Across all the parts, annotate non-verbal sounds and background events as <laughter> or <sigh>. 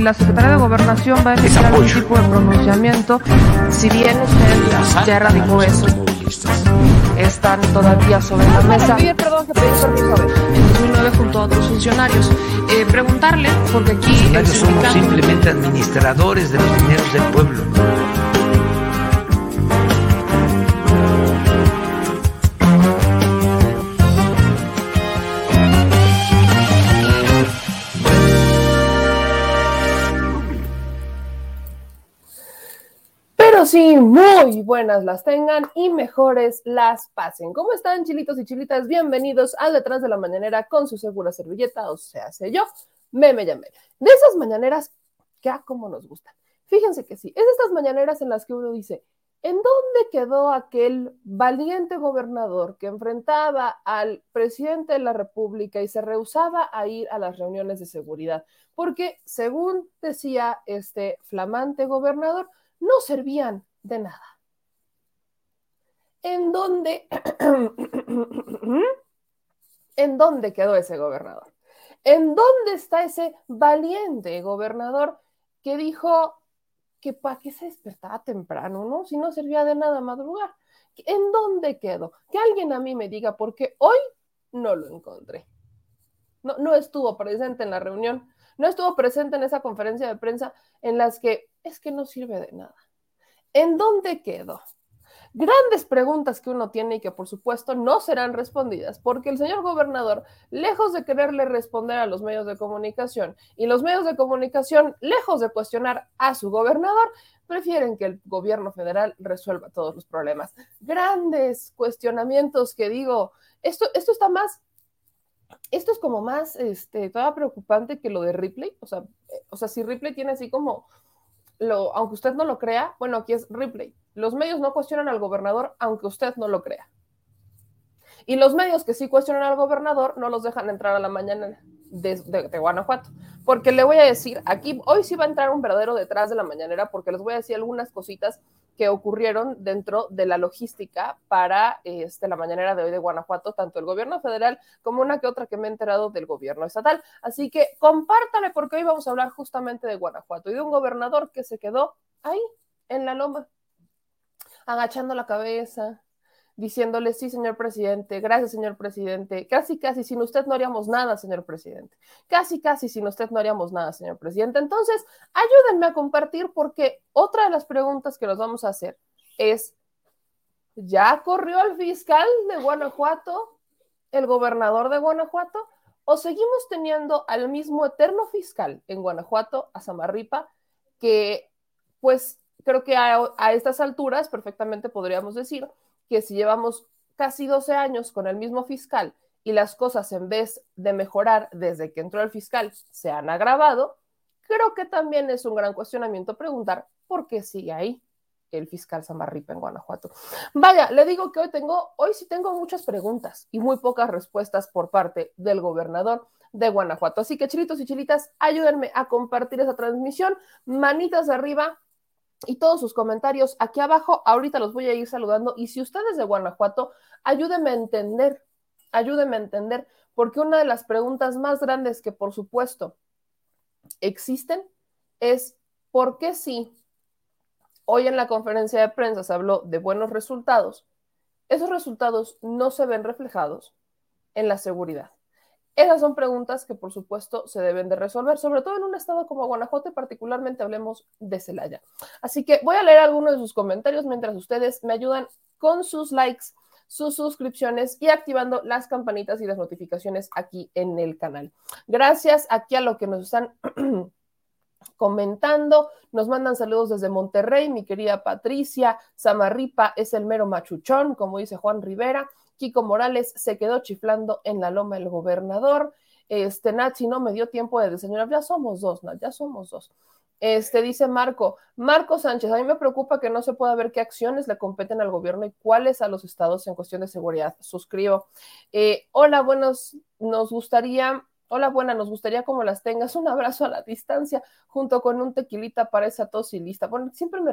si la Secretaría de Gobernación va a emitir algún tipo de pronunciamiento, si bien usted ya erradicó eso, están todavía sobre la mesa. perdón, que pedí permiso en 2009 junto a otros funcionarios. Eh, preguntarle, porque aquí... Somos simplemente administradores de los dineros del pueblo. Sí, muy buenas las tengan y mejores las pasen. ¿Cómo están, chilitos y chilitas? Bienvenidos al Detrás de la Mañanera con su segura servilleta, o sea, sé yo, me me llamé. De esas mañaneras que a como nos gustan. Fíjense que sí, es de estas mañaneras en las que uno dice, ¿en dónde quedó aquel valiente gobernador que enfrentaba al presidente de la República y se rehusaba a ir a las reuniones de seguridad? Porque, según decía este flamante gobernador, no servían de nada. ¿En dónde, <clears throat> ¿En dónde quedó ese gobernador? ¿En dónde está ese valiente gobernador que dijo que para qué se despertaba temprano, ¿no? Si no servía de nada madrugar. ¿En dónde quedó? Que alguien a mí me diga, porque hoy no lo encontré. No, no estuvo presente en la reunión, no estuvo presente en esa conferencia de prensa en las que es que no sirve de nada. ¿En dónde quedó? Grandes preguntas que uno tiene y que por supuesto no serán respondidas, porque el señor gobernador, lejos de quererle responder a los medios de comunicación y los medios de comunicación, lejos de cuestionar a su gobernador, prefieren que el gobierno federal resuelva todos los problemas. Grandes cuestionamientos que digo, esto, esto está más esto es como más, este, todavía preocupante que lo de Ripley. O sea, eh, o sea, si Ripley tiene así como, lo, aunque usted no lo crea, bueno, aquí es Ripley. Los medios no cuestionan al gobernador, aunque usted no lo crea. Y los medios que sí cuestionan al gobernador no los dejan entrar a la mañana de, Guanajuato. Porque le voy a decir, aquí hoy sí va a entrar un verdadero detrás de la mañanera, porque les voy a decir algunas cositas que ocurrieron dentro de la logística para este, la mañanera de hoy de Guanajuato, tanto el gobierno federal como una que otra que me he enterado del gobierno estatal. Así que compártale porque hoy vamos a hablar justamente de Guanajuato y de un gobernador que se quedó ahí, en la loma, agachando la cabeza, diciéndole, sí, señor presidente, gracias, señor presidente, casi, casi, sin usted no haríamos nada, señor presidente, casi, casi, sin usted no haríamos nada, señor presidente. Entonces, ayúdenme a compartir porque otra de las preguntas que nos vamos a hacer es, ¿ya corrió el fiscal de Guanajuato, el gobernador de Guanajuato? ¿O seguimos teniendo al mismo eterno fiscal en Guanajuato, a Samarripa, que pues creo que a, a estas alturas perfectamente podríamos decir que si llevamos casi 12 años con el mismo fiscal y las cosas en vez de mejorar desde que entró el fiscal se han agravado, creo que también es un gran cuestionamiento preguntar por qué sigue ahí el fiscal Samarripa en Guanajuato. Vaya, le digo que hoy tengo, hoy sí tengo muchas preguntas y muy pocas respuestas por parte del gobernador de Guanajuato. Así que chilitos y chilitas, ayúdenme a compartir esa transmisión. Manitas arriba, y todos sus comentarios aquí abajo. Ahorita los voy a ir saludando. Y si ustedes de Guanajuato, ayúdenme a entender, ayúdenme a entender, porque una de las preguntas más grandes que por supuesto existen es ¿por qué si hoy en la conferencia de prensa se habló de buenos resultados, esos resultados no se ven reflejados en la seguridad? Esas son preguntas que, por supuesto, se deben de resolver, sobre todo en un estado como Guanajuato y particularmente hablemos de Celaya. Así que voy a leer algunos de sus comentarios mientras ustedes me ayudan con sus likes, sus suscripciones y activando las campanitas y las notificaciones aquí en el canal. Gracias aquí a lo que nos están <clears throat> comentando. Nos mandan saludos desde Monterrey, mi querida Patricia. Samarripa es el mero machuchón, como dice Juan Rivera. Kiko Morales se quedó chiflando en la loma el gobernador. Este, Nachi, no me dio tiempo de diseñar. Ya somos dos, ya somos dos. Este, dice Marco, Marco Sánchez, a mí me preocupa que no se pueda ver qué acciones le competen al gobierno y cuáles a los estados en cuestión de seguridad. Suscribo. Eh, hola, buenos, nos gustaría Hola, buena, nos gustaría como las tengas. Un abrazo a la distancia junto con un tequilita para esa tos y lista. Bueno, siempre me,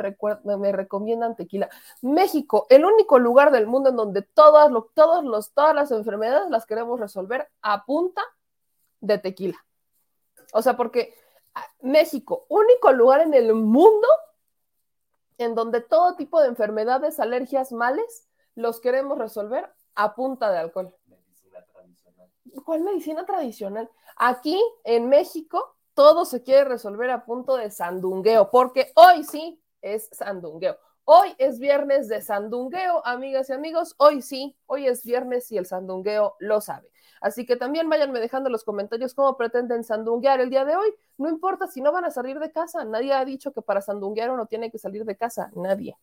me recomiendan tequila. México, el único lugar del mundo en donde todas, todos los, todas las enfermedades las queremos resolver a punta de tequila. O sea, porque México, único lugar en el mundo en donde todo tipo de enfermedades, alergias, males, los queremos resolver a punta de alcohol. ¿Cuál medicina tradicional? Aquí en México todo se quiere resolver a punto de sandungueo, porque hoy sí es sandungueo. Hoy es viernes de sandungueo, amigas y amigos. Hoy sí, hoy es viernes y el sandungueo lo sabe. Así que también váyanme dejando los comentarios cómo pretenden sandunguear el día de hoy. No importa si no van a salir de casa. Nadie ha dicho que para sandunguear uno tiene que salir de casa. Nadie.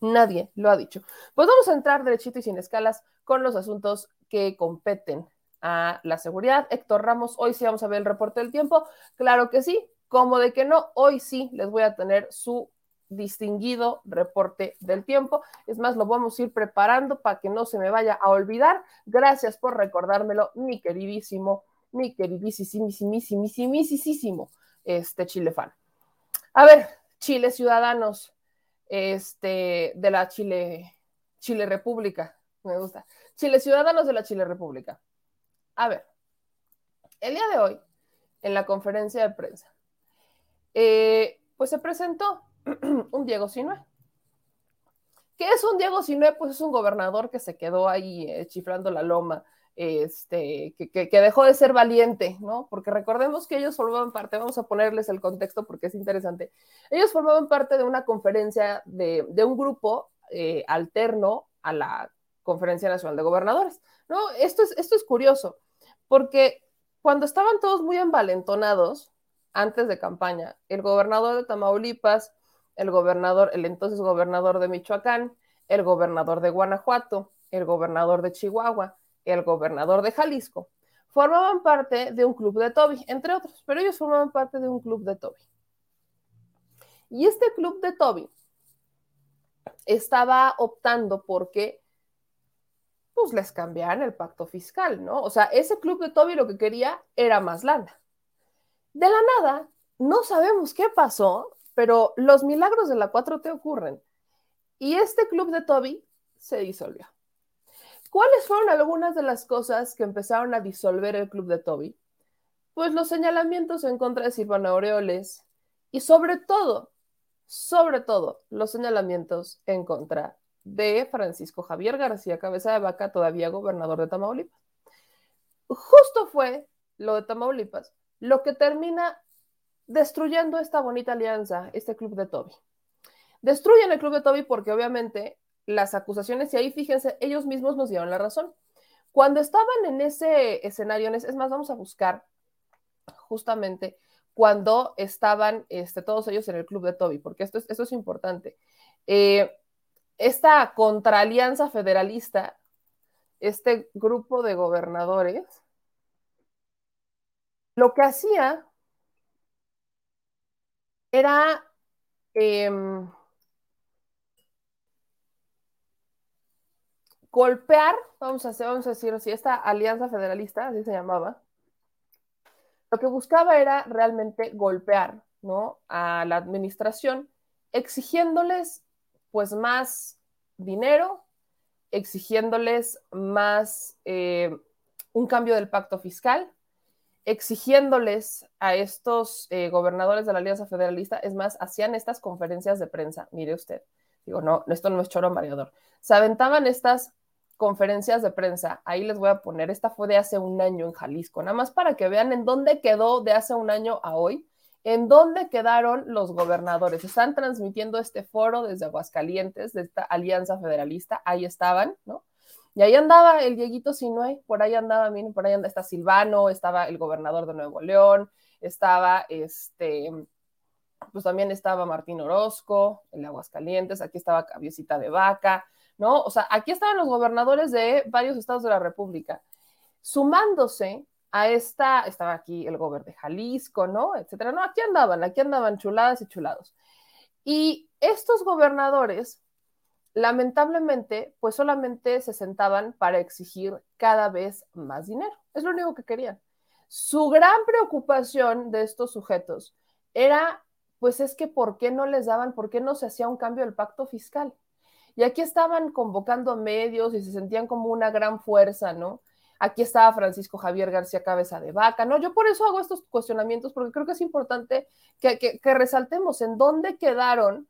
Nadie lo ha dicho. Pues vamos a entrar derechito y sin escalas con los asuntos que competen a la seguridad. Héctor Ramos, hoy sí vamos a ver el reporte del tiempo. Claro que sí. Como de que no, hoy sí les voy a tener su distinguido reporte del tiempo. Es más, lo vamos a ir preparando para que no se me vaya a olvidar. Gracias por recordármelo, mi queridísimo, mi queridísimo, este Chile fan. A ver, Chile Ciudadanos, este, de la Chile, Chile República, me gusta. Chile Ciudadanos de la Chile República. A ver, el día de hoy, en la conferencia de prensa, eh, pues se presentó <clears throat> un Diego Sinue. ¿Qué es un Diego Sinue? Pues es un gobernador que se quedó ahí eh, chiflando la loma, este, que, dejó de ser valiente, ¿no? Porque recordemos que ellos formaban parte, vamos a ponerles el contexto porque es interesante, ellos formaban parte de una conferencia de, de un grupo eh, alterno a la Conferencia Nacional de Gobernadores, ¿no? Esto es, esto es curioso, porque cuando estaban todos muy envalentonados antes de campaña, el gobernador de Tamaulipas, el gobernador, el entonces gobernador de Michoacán, el gobernador de Guanajuato, el gobernador de Chihuahua, el gobernador de Jalisco, formaban parte de un club de Toby, entre otros, pero ellos formaban parte de un club de Toby. Y este club de Toby estaba optando porque pues les cambiaran el pacto fiscal, ¿no? O sea, ese club de Toby lo que quería era más lana. De la nada, no sabemos qué pasó, pero los milagros de la 4T ocurren. Y este club de Toby se disolvió. ¿Cuáles fueron algunas de las cosas que empezaron a disolver el club de Toby? Pues los señalamientos en contra de Silvana Aureoles y sobre todo, sobre todo, los señalamientos en contra de Francisco Javier García Cabeza de Vaca, todavía gobernador de Tamaulipas. Justo fue lo de Tamaulipas lo que termina destruyendo esta bonita alianza, este club de Toby. Destruyen el club de Toby porque obviamente las acusaciones, y ahí fíjense, ellos mismos nos dieron la razón. Cuando estaban en ese escenario, es más, vamos a buscar justamente cuando estaban este, todos ellos en el club de Toby, porque esto es, esto es importante. Eh, esta contraalianza federalista, este grupo de gobernadores, lo que hacía era em, golpear, vamos a, hacer, vamos a decir así, esta alianza federalista, así se llamaba, lo que buscaba era realmente golpear ¿no? a la administración, exigiéndoles pues más dinero, exigiéndoles más eh, un cambio del pacto fiscal, exigiéndoles a estos eh, gobernadores de la Alianza Federalista, es más, hacían estas conferencias de prensa, mire usted, digo, no, esto no es choro mareador, se aventaban estas conferencias de prensa, ahí les voy a poner, esta fue de hace un año en Jalisco, nada más para que vean en dónde quedó de hace un año a hoy, en dónde quedaron los gobernadores. Están transmitiendo este foro desde Aguascalientes, de esta alianza federalista, ahí estaban, ¿no? Y ahí andaba el Dieguito Sinue, por ahí andaba, miren, por ahí anda, está Silvano, estaba el gobernador de Nuevo León, estaba este, pues también estaba Martín Orozco, el Aguascalientes, aquí estaba Cabiecita de Vaca, ¿no? O sea, aquí estaban los gobernadores de varios estados de la República, sumándose a esta, estaba aquí el gobernador de Jalisco, ¿no? Etcétera. No, aquí andaban, aquí andaban chuladas y chulados. Y estos gobernadores lamentablemente, pues solamente se sentaban para exigir cada vez más dinero. Es lo único que querían. Su gran preocupación de estos sujetos era, pues es que ¿por qué no les daban, por qué no se hacía un cambio del pacto fiscal? Y aquí estaban convocando medios y se sentían como una gran fuerza, ¿no? Aquí estaba Francisco Javier García Cabeza de Vaca, ¿no? Yo por eso hago estos cuestionamientos, porque creo que es importante que, resaltemos en dónde quedaron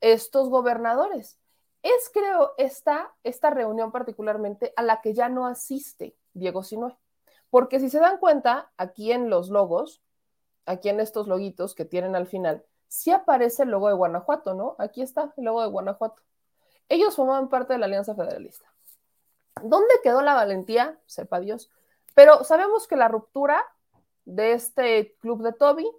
estos gobernadores. Es, creo, esta, esta reunión particularmente a la que ya no asiste Diego Sinue. Porque si se dan cuenta, aquí en los logos, aquí en estos loguitos que tienen al final, sí aparece el logo de Guanajuato, ¿no? Aquí está el logo de Guanajuato. Ellos formaban parte de la Alianza Federalista. ¿Dónde quedó la valentía? Sepa Dios. Pero sabemos que la ruptura de este club de Toby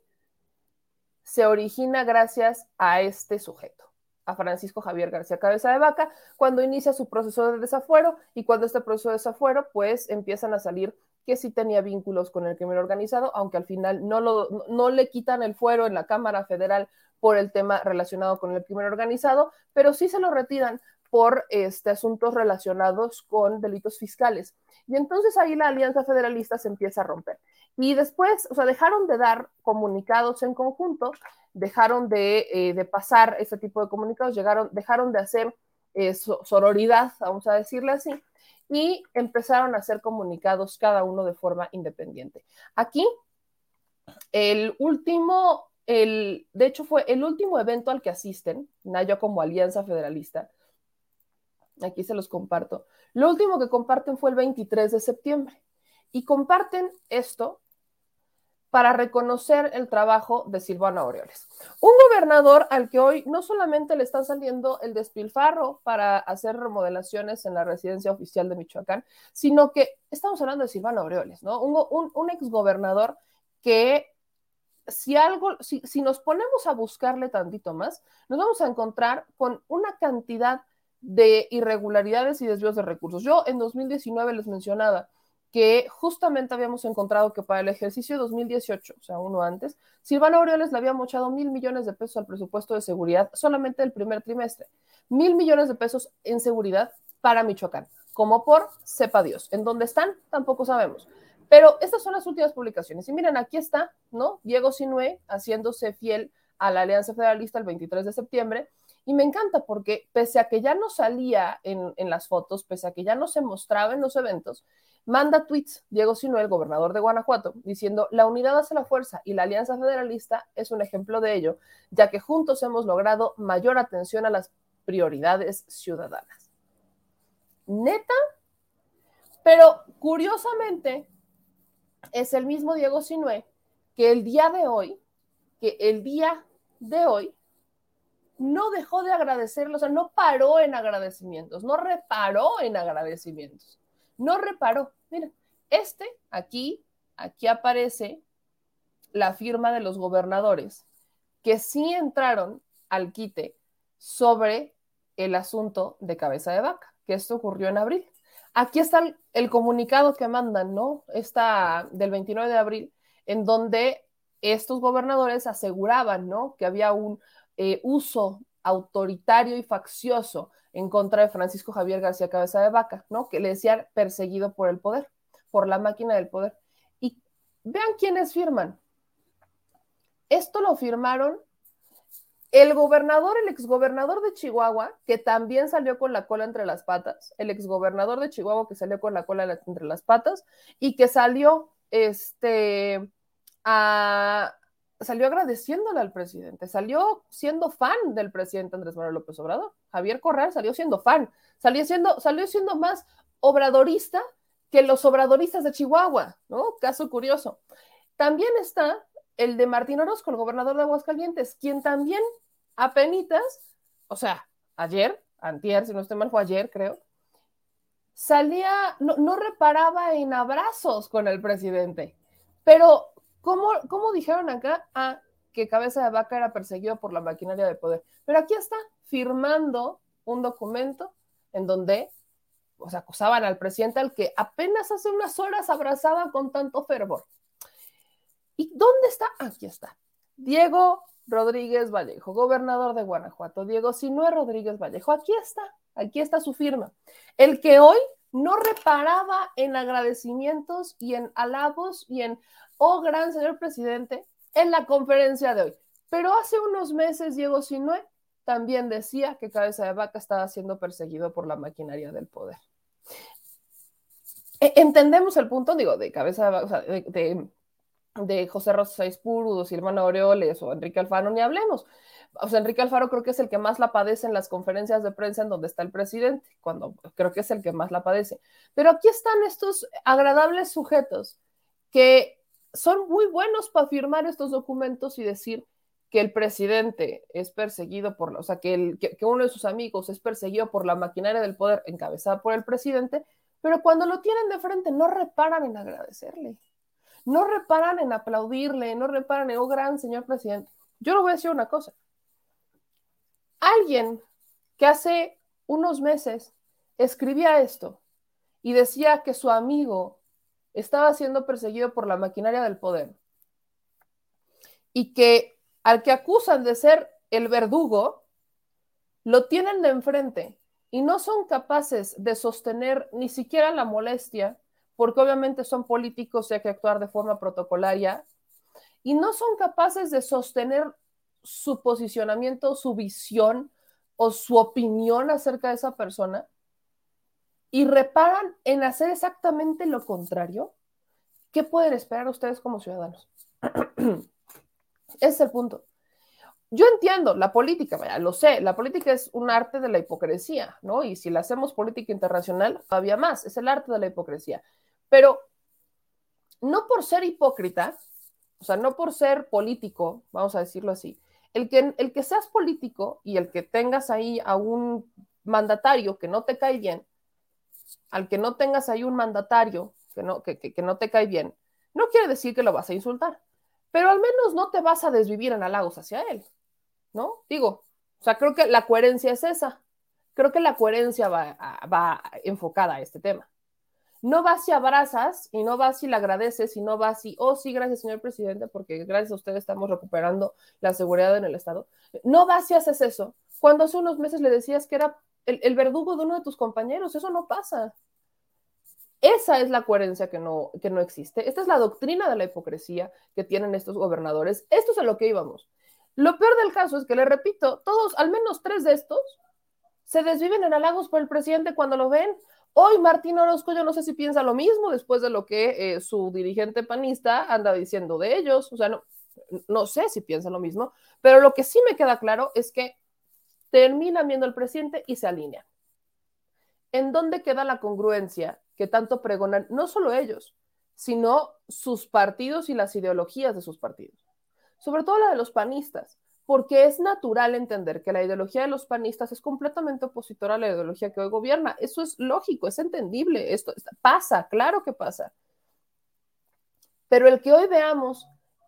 se origina gracias a este sujeto, a Francisco Javier García Cabeza de Vaca, cuando inicia su proceso de desafuero y cuando este proceso de desafuero, pues empiezan a salir que sí tenía vínculos con el crimen organizado, aunque al final no, lo, no le quitan el fuero en la Cámara Federal por el tema relacionado con el crimen organizado, pero sí se lo retiran por este, asuntos relacionados con delitos fiscales. Y entonces ahí la Alianza Federalista se empieza a romper. Y después, o sea, dejaron de dar comunicados en conjunto, dejaron de, eh, de pasar este tipo de comunicados, llegaron, dejaron de hacer eh, sororidad, vamos a decirle así, y empezaron a hacer comunicados cada uno de forma independiente. Aquí, el último, el, de hecho fue el último evento al que asisten, Nayo como Alianza Federalista, aquí se los comparto. Lo último que comparten fue el 23 de septiembre y comparten esto para reconocer el trabajo de Silvano Aureoles. Un gobernador al que hoy no solamente le están saliendo el despilfarro para hacer remodelaciones en la residencia oficial de Michoacán, sino que estamos hablando de Silvano Aureoles, ¿no? Un, un, exgobernador que si algo, si nos ponemos a buscarle tantito más, nos vamos a encontrar con una cantidad de irregularidades y desvíos de recursos. Yo en 2019 les mencionaba, que justamente habíamos encontrado que para el ejercicio de 2018, o sea, uno antes, Silvano Aureoles le había mochado mil millones de pesos al presupuesto de seguridad solamente el primer trimestre. Mil millones de pesos en seguridad para Michoacán, como por sepa Dios. ¿En dónde están? Tampoco sabemos. Pero estas son las últimas publicaciones. Y miren, aquí está, ¿no? Diego Sinue haciéndose fiel a la Alianza Federalista el 23 de septiembre. Y me encanta porque pese a que ya no salía en, en las fotos, pese a que ya no se mostraba en los eventos, manda tweets Diego Sinuel, gobernador de Guanajuato, diciendo, la unidad hace la fuerza y la Alianza Federalista es un ejemplo de ello, ya que juntos hemos logrado mayor atención a las prioridades ciudadanas. Neta, pero curiosamente es el mismo Diego Sinué que el día de hoy, que el día de hoy no dejó de agradecerlo, o sea, no paró en agradecimientos, no reparó en agradecimientos no reparó. Miren, este aquí, aquí aparece la firma de los gobernadores que sí entraron al quite sobre el asunto de cabeza de vaca, que esto ocurrió en abril. Aquí está el, el comunicado que mandan, ¿no? Está del 29 de abril, en donde estos gobernadores aseguraban, ¿no? Que había un eh, uso autoritario y faccioso en contra de Francisco Javier García Cabeza de Vaca, ¿no? Que le decían perseguido por el poder, por la máquina del poder. Y vean quiénes firman. Esto lo firmaron el gobernador, el exgobernador de Chihuahua, que también salió con la cola entre las patas, el exgobernador de Chihuahua que salió con la cola entre las patas y que salió este, a, salió agradeciéndole al presidente, salió siendo fan del presidente Andrés Manuel López Obrador. Javier Corral salió siendo fan, salió siendo, salió siendo más obradorista que los obradoristas de Chihuahua, ¿no? Caso curioso. También está el de Martín Orozco, el gobernador de Aguascalientes, quien también apenitas, o sea, ayer, antier, si no estoy mal, fue ayer, creo, salía, no, no reparaba en abrazos con el presidente, pero ¿Cómo, dijeron acá? Ah, que Cabeza de Vaca era perseguido por la maquinaria de poder. Pero aquí está, firmando un documento en donde sea, acusaban al presidente al que apenas hace unas horas abrazaba con tanto fervor. ¿Y dónde está? Aquí está. Diego Rodríguez Vallejo, gobernador de Guanajuato. Diego Sinue Rodríguez Vallejo. Aquí está, aquí está su firma. El que hoy no reparaba en agradecimientos y en halagos y en, oh gran señor presidente, en la conferencia de hoy. Pero hace unos meses Diego Sinue también decía que Cabeza de Vaca estaba siendo perseguido por la maquinaria del poder. e, entendemos el punto, digo, de cabeza, o sea, de, de, de José Rosa Ispuru, o Silvana Aureoles o Enrique Alfaro, ni hablemos. O sea, Enrique Alfaro creo que es el que más la padece en las conferencias de prensa en donde está el presidente, cuando creo que es el que más la padece. Pero aquí están estos agradables sujetos que son muy buenos para firmar estos documentos y decir que el presidente es perseguido por, o sea, que, el, que, uno de sus amigos es perseguido por la maquinaria del poder encabezada por el presidente, pero cuando lo tienen de frente no reparan en agradecerle, no reparan en aplaudirle, no reparan en, oh, gran señor presidente. Yo le voy a decir una cosa. Alguien que hace unos meses escribía esto y decía que su amigo estaba siendo perseguido por la maquinaria del poder. Y que al que acusan de ser el verdugo, lo tienen de enfrente y no son capaces de sostener ni siquiera la molestia, porque obviamente son políticos y hay que actuar de forma protocolaria, y no son capaces de sostener su posicionamiento, su visión o su opinión acerca de esa persona, y reparan en hacer exactamente lo contrario, ¿qué pueden esperar ustedes como ciudadanos? <clears throat> Ese es el punto. Yo entiendo la política, vaya, lo sé, la política es un arte de la hipocresía, ¿no? Y si la hacemos política internacional, todavía más, es el arte de la hipocresía. Pero no por ser hipócrita, o sea, no por ser político, vamos a decirlo así, el que, el que seas político y el que tengas ahí a un mandatario que no te cae bien, al que no tengas ahí un mandatario que no, que, que, no te cae bien, no quiere decir que lo vas a insultar, pero al menos no te vas a desvivir en halagos hacia él. ¿no? Digo, o sea, creo que la coherencia es esa. Creo que la coherencia va, va enfocada a este tema. No vas si abrazas y no vas si le agradeces y no vas si, oh sí, gracias señor presidente, porque gracias a usted estamos recuperando la seguridad en el Estado. No vas si haces eso. Cuando hace unos meses le decías que era el, verdugo de uno de tus compañeros, eso no pasa. Esa es la coherencia que no, que no existe. Esta es la doctrina de la hipocresía que tienen estos gobernadores. Esto es a lo que íbamos. Lo peor del caso es que, le repito, todos, al menos tres de estos, se desviven en halagos por el presidente cuando lo ven. Hoy Martín Orozco, yo no sé si piensa lo mismo después de lo que eh, su dirigente panista anda diciendo de ellos. O sea, no, no sé si piensa lo mismo, pero lo que sí me queda claro es que terminan viendo al presidente y se alinean. ¿En dónde queda la congruencia que tanto pregonan no solo ellos, sino sus partidos y las ideologías de sus partidos? sobre todo la de los panistas, porque es natural entender que la ideología de los panistas es completamente opositora a la ideología que hoy gobierna. Eso es lógico, es entendible, esto pasa, claro que pasa. Pero el que hoy veamos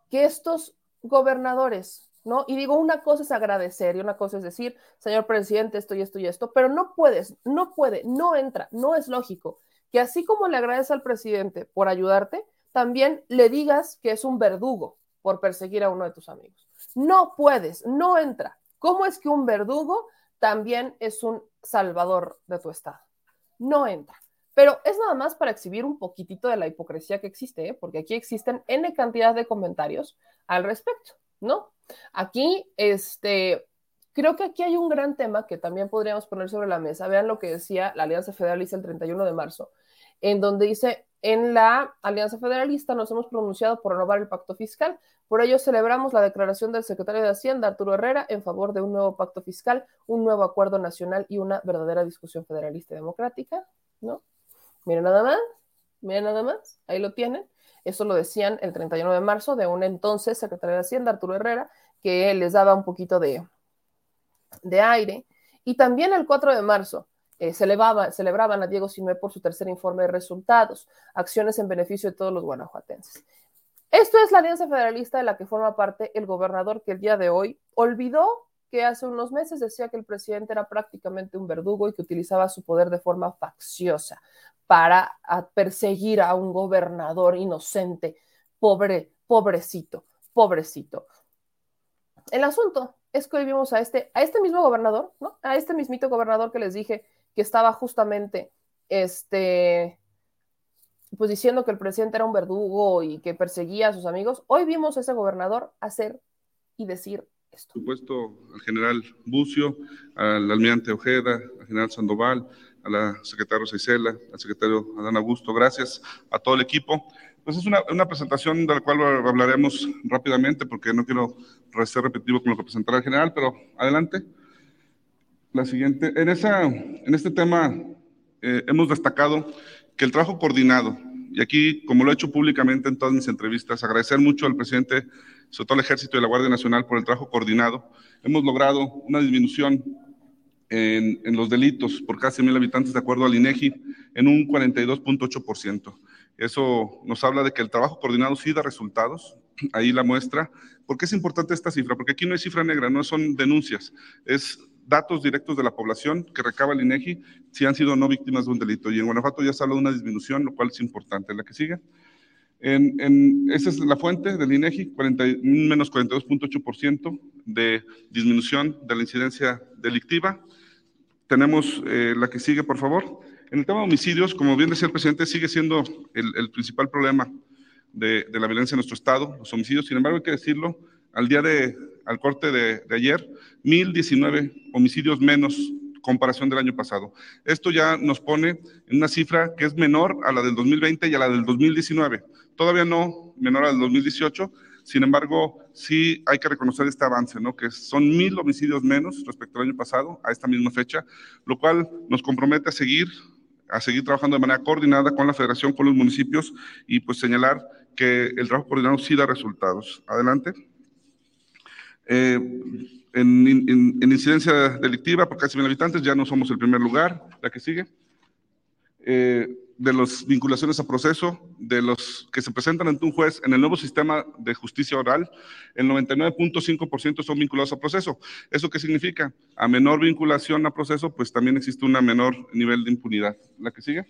que estos gobernadores, ¿no? Y digo, una cosa es agradecer y una cosa es decir, señor presidente, esto y esto y esto, pero no puedes, no puede, no entra, no es lógico que así como le agradeces al presidente por ayudarte, también le digas que es un verdugo, por perseguir a uno de tus amigos. No puedes, no entra. ¿Cómo es que un verdugo también es un salvador de tu estado? No entra. Pero es nada más para exhibir un poquitito de la hipocresía que existe, ¿eh? porque aquí existen N cantidad de comentarios al respecto, ¿no? Aquí, este, creo que aquí hay un gran tema que también podríamos poner sobre la mesa. Vean lo que decía la Alianza Federalista el 31 de marzo, en donde dice, en la Alianza Federalista nos hemos pronunciado por renovar el pacto fiscal. Por ello celebramos la declaración del secretario de Hacienda, Arturo Herrera, en favor de un nuevo pacto fiscal, un nuevo acuerdo nacional y una verdadera discusión federalista y democrática, ¿no? Miren nada más, miren nada más, ahí lo tienen. Eso lo decían el 31 de marzo de un entonces secretario de Hacienda, Arturo Herrera, que les daba un poquito de, de aire. Y también el 4 de marzo, eh, celebraba, celebraban a Diego Sinué por su tercer informe de resultados, acciones en beneficio de todos los guanajuatenses. Esto es la Alianza Federalista de la que forma parte el gobernador que el día de hoy olvidó que hace unos meses decía que el presidente era prácticamente un verdugo y que utilizaba su poder de forma facciosa para perseguir a un gobernador inocente, pobre, pobrecito, pobrecito. El asunto es que hoy vimos a este, a este mismo gobernador, ¿no? A este mismito gobernador que les dije que estaba justamente este, pues diciendo que el presidente era un verdugo y que perseguía a sus amigos. Hoy vimos a ese gobernador hacer y decir esto. Por supuesto, al general Bucio, al almirante Ojeda, al general Sandoval, a la secretaria Rosa Isela, al secretario Adán Augusto, gracias a todo el equipo. Pues es una, una, presentación de la cual hablaremos rápidamente porque no quiero ser repetitivo con lo que presentará el general, pero adelante. La siguiente. En, esa, en este tema eh, hemos destacado que el trabajo coordinado, y aquí, como lo he hecho públicamente en todas mis entrevistas, agradecer mucho al presidente, sobre todo al Ejército y la Guardia Nacional por el trabajo coordinado. Hemos logrado una disminución en, en los delitos por casi mil habitantes, de acuerdo al INEGI, en un 42.8%. Eso nos habla de que el trabajo coordinado sí da resultados, <clears throat> ahí la muestra. ¿Por qué es importante esta cifra? Porque aquí no hay cifra negra, no son denuncias, es datos directos de la población que recaba el INEGI si han sido no víctimas de un delito. Y en Guanajuato ya se habla de una disminución, lo cual es importante. La que sigue. En, en, esa es la fuente del INEGI, 40, menos 42.8% de disminución de la incidencia delictiva. Tenemos eh, la que sigue, por favor. En el tema de homicidios, como bien decía el presidente, sigue siendo el, el principal problema de, de, la violencia en nuestro estado, los homicidios. Sin embargo, hay que decirlo, al día de, al corte de, de ayer, 1.019 homicidios menos comparación del año pasado. Esto ya nos pone en una cifra que es menor a la del 2020 y a la del 2019. Todavía no menor al 2018, sin embargo, sí hay que reconocer este avance, ¿no? que son mil homicidios menos respecto al año pasado, a esta misma fecha, lo cual nos compromete a seguir a seguir trabajando de manera coordinada con la federación, con los municipios y pues señalar que el trabajo coordinado sí da resultados. Adelante. Eh, en, en, en, incidencia delictiva por casi mil habitantes ya no somos el primer lugar. La que sigue. Eh, de las vinculaciones a proceso, de los que se presentan ante un juez en el nuevo sistema de justicia oral, el 99.5% son vinculados a proceso. ¿Eso qué significa? A menor vinculación a proceso, pues también existe un menor nivel de impunidad. ¿La que sigue?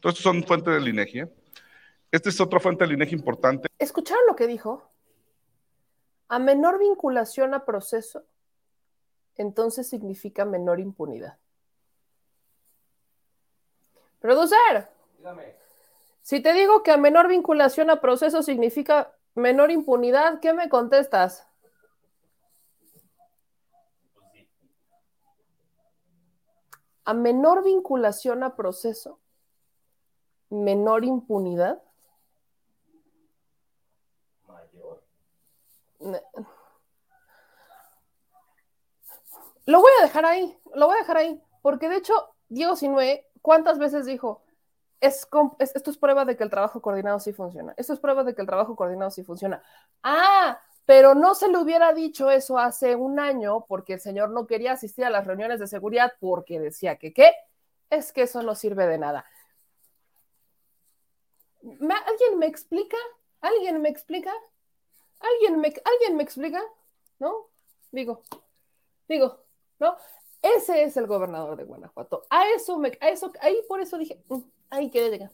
Todo esto son fuentes del INEGI. ¿eh? Esta es otra fuente del INEGI importante. ¿Escucharon lo que dijo? A menor vinculación a proceso, entonces significa menor impunidad. Producer, Dígame. Si te digo que a menor vinculación a proceso significa menor impunidad, ¿qué me contestas? A menor vinculación a proceso, menor impunidad. Mayor. Lo voy a dejar ahí, lo voy a dejar ahí, porque de hecho, Diego Sinue, ¿cuántas veces dijo? Es, es, esto es prueba de que el trabajo coordinado sí funciona. Esto es prueba de que el trabajo coordinado sí funciona. Ah, pero no se le hubiera dicho eso hace un año porque el señor no quería asistir a las reuniones de seguridad porque decía que qué, es que eso no sirve de nada. ¿Alguien me explica? ¿Alguien me explica? ¿Alguien me, ¿Alguien me explica? ¿No? Digo, digo, ¿no? Ese es el gobernador de Guanajuato. A eso, me, a eso, ahí por eso dije, mm, ahí quiere llegar.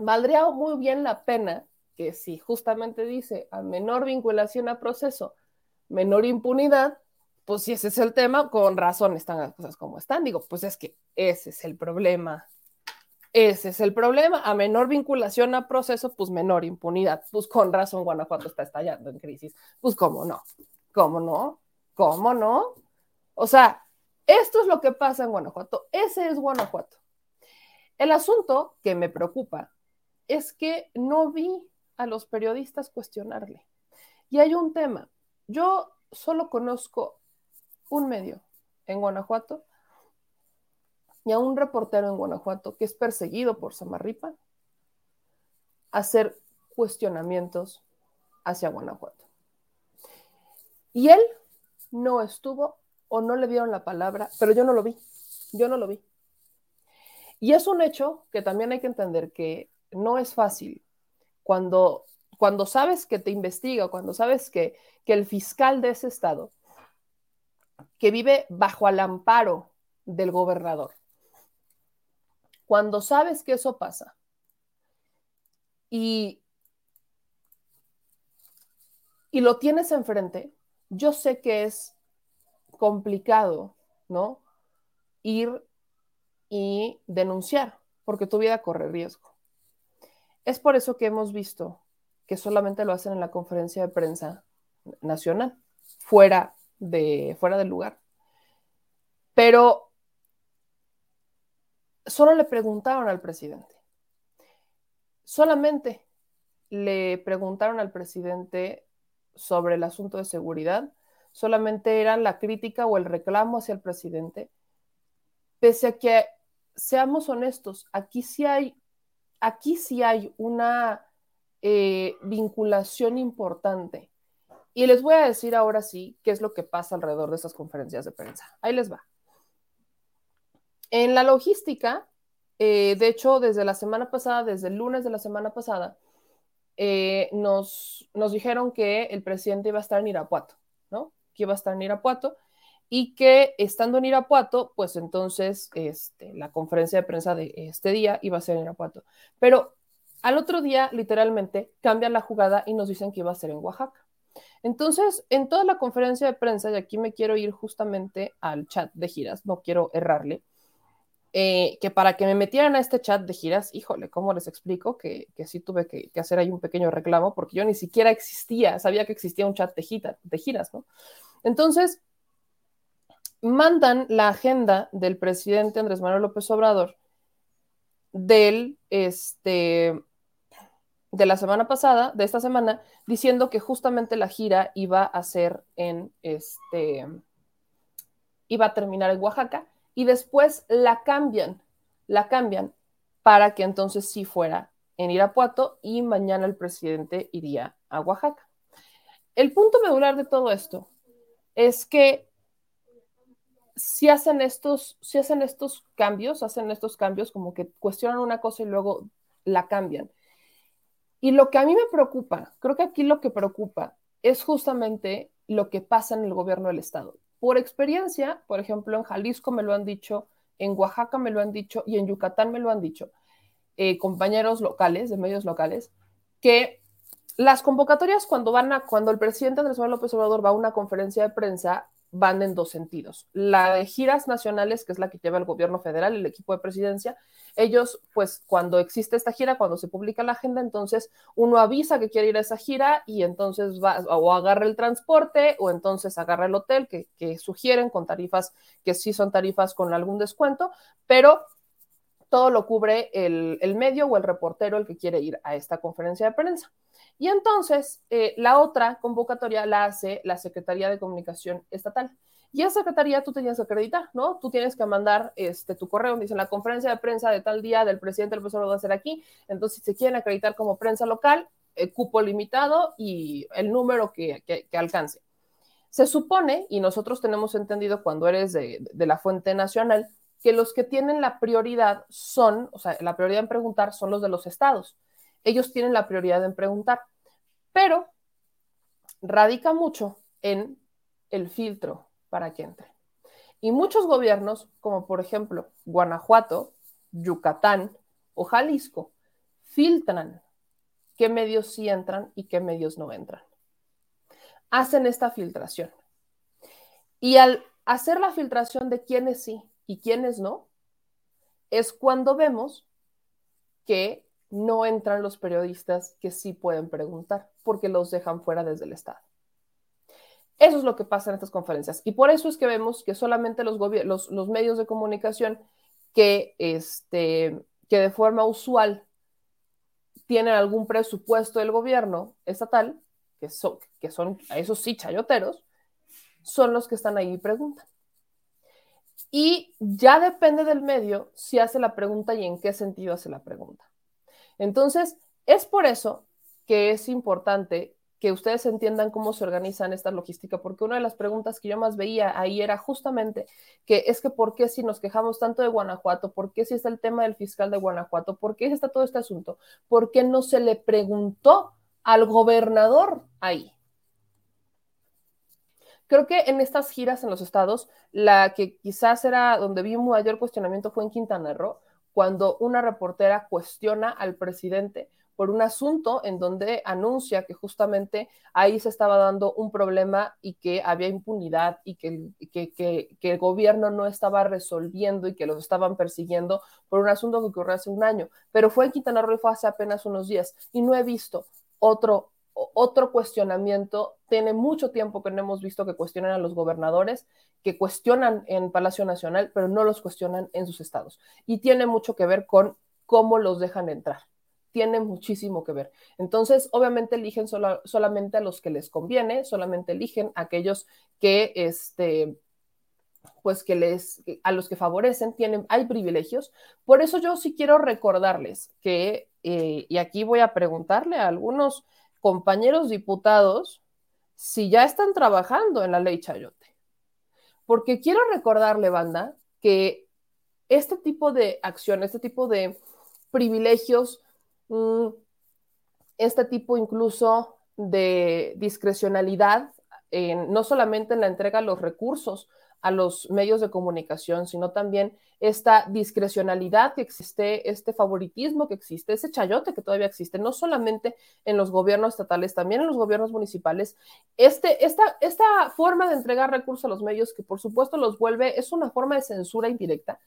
Valdría muy bien la pena que si justamente dice a menor vinculación a proceso, menor impunidad, pues si ese es el tema, con razón están las cosas como están. Digo, pues es que ese es el problema. Ese es el problema. A menor vinculación a proceso, pues menor impunidad. Pues con razón Guanajuato está estallando en crisis. Pues cómo no, cómo no, cómo no. O sea, esto es lo que pasa en Guanajuato. Ese es Guanajuato. El asunto que me preocupa es que no vi a los periodistas cuestionarle. Y hay un tema. Yo solo conozco un medio en Guanajuato y a un reportero en Guanajuato que es perseguido por Samarripa hacer cuestionamientos hacia Guanajuato. Y él no estuvo o no le dieron la palabra, pero yo no lo vi, yo no lo vi. Y es un hecho que también hay que entender que no es fácil cuando, cuando sabes que te investiga, cuando sabes que, que el fiscal de ese estado, que vive bajo el amparo del gobernador, cuando sabes que eso pasa y, y lo tienes enfrente, yo sé que es complicado, ¿no? Ir y denunciar, porque tu vida corre riesgo. Es por eso que hemos visto que solamente lo hacen en la conferencia de prensa nacional, fuera, de, fuera del lugar. Pero solo le preguntaron al presidente. Solamente le preguntaron al presidente sobre el asunto de seguridad, solamente era la crítica o el reclamo hacia el presidente, pese a que, seamos honestos, aquí sí hay, aquí sí hay una eh, vinculación importante. Y les voy a decir ahora sí qué es lo que pasa alrededor de estas conferencias de prensa. Ahí les va. En la logística, eh, de hecho, desde la semana pasada, desde el lunes de la semana pasada, eh, nos, dijeron que el presidente iba a estar en Irapuato. Que iba a estar en Irapuato y que estando en Irapuato, pues entonces este, la conferencia de prensa de este día iba a ser en Irapuato. Pero al otro día, literalmente, cambian la jugada y nos dicen que iba a ser en Oaxaca. Entonces, en toda la conferencia de prensa, y aquí me quiero ir justamente al chat de giras, no quiero errarle, eh, que para que me metieran a este chat de giras, híjole, ¿cómo les explico? Que, que sí tuve que, hacer ahí un pequeño reclamo porque yo ni siquiera existía, sabía que existía un chat de, de giras, ¿no? Entonces, mandan la agenda del presidente Andrés Manuel López Obrador del, este, de la semana pasada, de esta semana, diciendo que justamente la gira iba a ser en, este, iba a terminar en Oaxaca y después la cambian, la cambian para que entonces sí fuera en Irapuato y mañana el presidente iría a Oaxaca. El punto medular de todo esto es que si hacen estos, si hacen estos cambios, hacen estos cambios como que cuestionan una cosa y luego la cambian. Y lo que a mí me preocupa, creo que aquí lo que preocupa es justamente lo que pasa en el gobierno del estado. Por experiencia, por ejemplo, en Jalisco me lo han dicho, en Oaxaca me lo han dicho y en Yucatán me lo han dicho eh, compañeros locales, de medios locales, que las convocatorias cuando van a, cuando el presidente Andrés Manuel López Obrador va a una conferencia de prensa, van en dos sentidos. La de giras nacionales, que es la que lleva el gobierno federal, el equipo de presidencia, ellos, pues cuando existe esta gira, cuando se publica la agenda, entonces uno avisa que quiere ir a esa gira y entonces va o agarra el transporte o entonces agarra el hotel que, que sugieren con tarifas que sí son tarifas con algún descuento, pero todo lo cubre el, el, medio o el reportero el que quiere ir a esta conferencia de prensa. Y entonces, eh, la otra convocatoria la hace la Secretaría de Comunicación Estatal. Y esa secretaría tú tenías que acreditar, ¿no? Tú tienes que mandar este, tu correo, dice la conferencia de prensa de tal día del presidente del profesor lo va a hacer aquí. Entonces, si se quieren acreditar como prensa local, el cupo limitado y el número que, que, que, alcance. Se supone, y nosotros tenemos entendido cuando eres de, de la fuente nacional, que los que tienen la prioridad son, o sea, la prioridad en preguntar son los de los estados. Ellos tienen la prioridad en preguntar, pero radica mucho en el filtro para que entre. Y muchos gobiernos, como por ejemplo Guanajuato, Yucatán o Jalisco, filtran qué medios sí entran y qué medios no entran. Hacen esta filtración. Y al hacer la filtración de quiénes sí y quiénes no, es cuando vemos que no entran los periodistas que sí pueden preguntar, porque los dejan fuera desde el Estado. Eso es lo que pasa en estas conferencias. Y por eso es que vemos que solamente los, medios de comunicación que, este, que de forma usual tienen algún presupuesto del gobierno estatal, que son, que son a esos sí chayoteros, son los que están ahí y preguntan. Y ya depende del medio si hace la pregunta y en qué sentido hace la pregunta. Entonces, es por eso que es importante que ustedes entiendan cómo se organizan esta logística, porque una de las preguntas que yo más veía ahí era justamente que es que por qué si nos quejamos tanto de Guanajuato, por qué si está el tema del fiscal de Guanajuato, por qué está todo este asunto, por qué no se le preguntó al gobernador ahí. Creo que en estas giras en los estados, la que quizás era donde vi un mayor cuestionamiento fue en Quintana Roo, cuando una reportera cuestiona al presidente por un asunto en donde anuncia que justamente ahí se estaba dando un problema y que había impunidad y que, el gobierno no estaba resolviendo y que los estaban persiguiendo por un asunto que ocurrió hace un año. Pero fue en Quintana Roo y fue hace apenas unos días y no he visto otro, otro cuestionamiento. Tiene mucho tiempo que no hemos visto que cuestionan a los gobernadores, que cuestionan en Palacio Nacional, pero no los cuestionan en sus estados. Y tiene mucho que ver con cómo los dejan entrar. Tiene muchísimo que ver. Entonces, obviamente eligen sola, solamente a los que les conviene, solamente eligen a aquellos que, este, pues que les, a los que favorecen, tienen, hay privilegios. Por eso yo sí quiero recordarles que, eh, y aquí voy a preguntarle a algunos compañeros diputados si ya están trabajando en la ley Chayote. Porque quiero recordarle, banda, que este tipo de acción, este tipo de privilegios, mm, este tipo incluso de discrecionalidad, no solamente en la entrega de los recursos a los medios de comunicación, sino también esta discrecionalidad que existe, este favoritismo que existe, ese chayote que todavía existe, no solamente en los gobiernos estatales, también en los gobiernos municipales. Este, esta, esta forma de entregar recursos a los medios, que por supuesto los vuelve, es una forma de censura indirecta,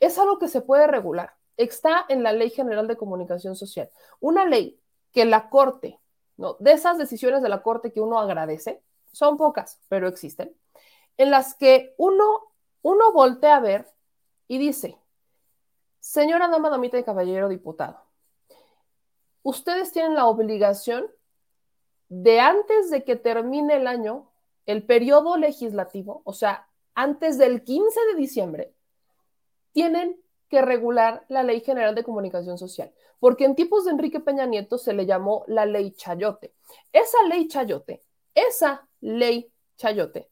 es algo que se puede regular. Está en la Ley General de Comunicación Social. Una ley que la Corte, ¿no? de esas decisiones de la Corte que uno agradece, son pocas, pero existen en las que uno, uno voltea a ver y dice, señora dama, damita y caballero diputado, ustedes tienen la obligación de antes de que termine el año, el periodo legislativo, o sea, antes del 15 de diciembre, tienen que regular la Ley General de Comunicación Social, porque en tipos de Enrique Peña Nieto se le llamó la Ley Chayote. Esa Ley Chayote, esa Ley Chayote,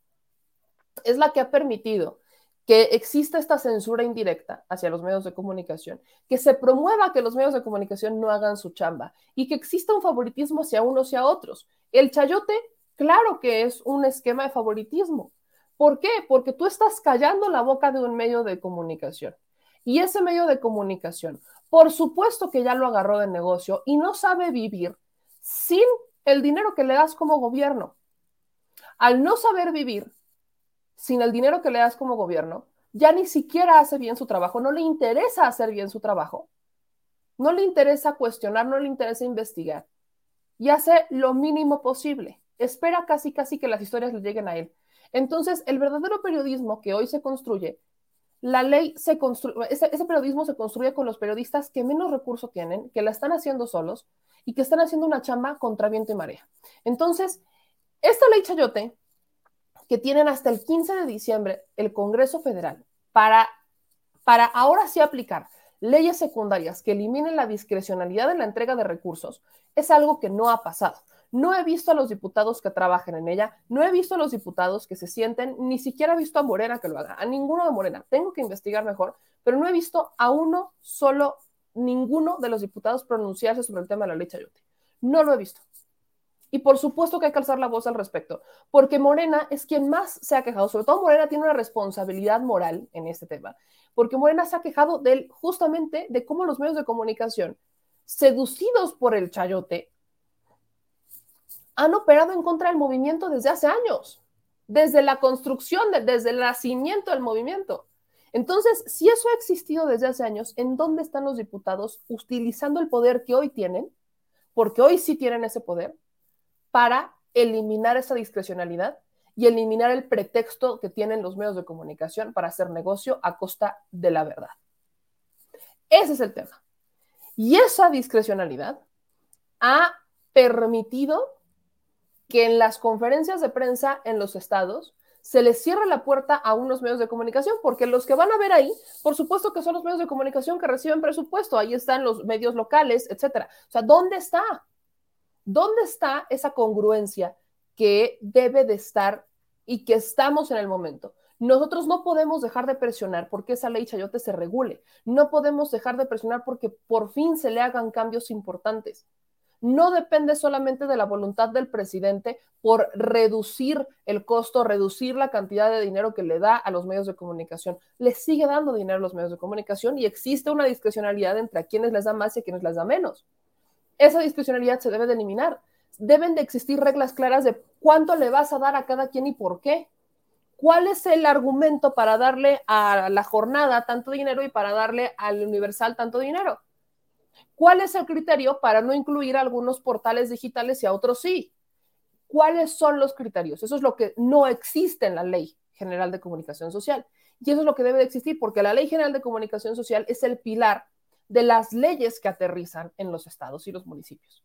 es la que ha permitido que exista esta censura indirecta hacia los medios de comunicación, que se promueva que los medios de comunicación no hagan su chamba y que exista un favoritismo hacia unos y a otros. El chayote, claro que es un esquema de favoritismo. ¿Por qué? Porque tú estás callando la boca de un medio de comunicación. Y ese medio de comunicación, por supuesto que ya lo agarró de negocio y no sabe vivir sin el dinero que le das como gobierno. Al no saber vivir, sin el dinero que le das como gobierno, ya ni siquiera hace bien su trabajo, no le interesa hacer bien su trabajo, no le interesa cuestionar, no le interesa investigar y hace lo mínimo posible. Espera casi, casi que las historias le lleguen a él. Entonces, el verdadero periodismo que hoy se construye, la ley se construye, ese, ese periodismo se construye con los periodistas que menos recursos tienen, que la están haciendo solos y que están haciendo una chamba contra viento y marea. Entonces, esta ley Chayote que tienen hasta el 15 de diciembre el Congreso Federal para, para ahora sí aplicar leyes secundarias que eliminen la discrecionalidad en la entrega de recursos, es algo que no ha pasado. No he visto a los diputados que trabajen en ella, no he visto a los diputados que se sienten, ni siquiera he visto a Morena que lo haga, a ninguno de Morena. Tengo que investigar mejor, pero no he visto a uno solo, ninguno de los diputados pronunciarse sobre el tema de la ley Chayote. No lo he visto. Y por supuesto que hay que alzar la voz al respecto, porque Morena es quien más se ha quejado, sobre todo Morena tiene una responsabilidad moral en este tema, porque Morena se ha quejado de justamente de cómo los medios de comunicación, seducidos por el chayote, han operado en contra del movimiento desde hace años, desde la construcción, desde el nacimiento del movimiento. Entonces, si eso ha existido desde hace años, ¿en dónde están los diputados utilizando el poder que hoy tienen? Porque hoy sí tienen ese poder para eliminar esa discrecionalidad y eliminar el pretexto que tienen los medios de comunicación para hacer negocio a costa de la verdad. Ese es el tema. Y esa discrecionalidad ha permitido que en las conferencias de prensa en los estados se les cierre la puerta a unos medios de comunicación, porque los que van a ver ahí, por supuesto que son los medios de comunicación que reciben presupuesto, ahí están los medios locales, etcétera. O sea, ¿dónde está? ¿Dónde está esa congruencia que debe de estar y que estamos en el momento? Nosotros no podemos dejar de presionar porque esa ley chayote se regule. No podemos dejar de presionar porque por fin se le hagan cambios importantes. No depende solamente de la voluntad del presidente por reducir el costo, reducir la cantidad de dinero que le da a los medios de comunicación. Le sigue dando dinero a los medios de comunicación y existe una discrecionalidad entre a quienes les da más y a quienes les da menos esa discrecionalidad se debe de eliminar. Deben de existir reglas claras de cuánto le vas a dar a cada quien y por qué. ¿Cuál es el argumento para darle a la jornada tanto dinero y para darle al universal tanto dinero? ¿Cuál es el criterio para no incluir algunos portales digitales y a otros sí? ¿Cuáles son los criterios? Eso es lo que no existe en la Ley General de Comunicación Social. Y eso es lo que debe de existir, porque la Ley General de Comunicación Social es el pilar de las leyes que aterrizan en los estados y los municipios.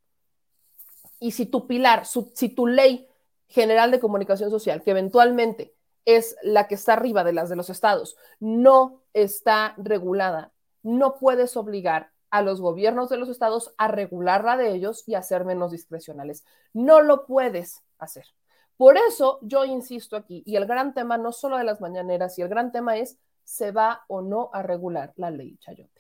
Y si tu pilar, si tu ley general de comunicación social, que eventualmente es la que está arriba de las de los estados, no está regulada, no puedes obligar a los gobiernos de los estados a regular la de ellos y a ser menos discrecionales. No lo puedes hacer. Por eso yo insisto aquí, y el gran tema no solo de las mañaneras, y el gran tema es, ¿se va o no a regular la ley Chayote?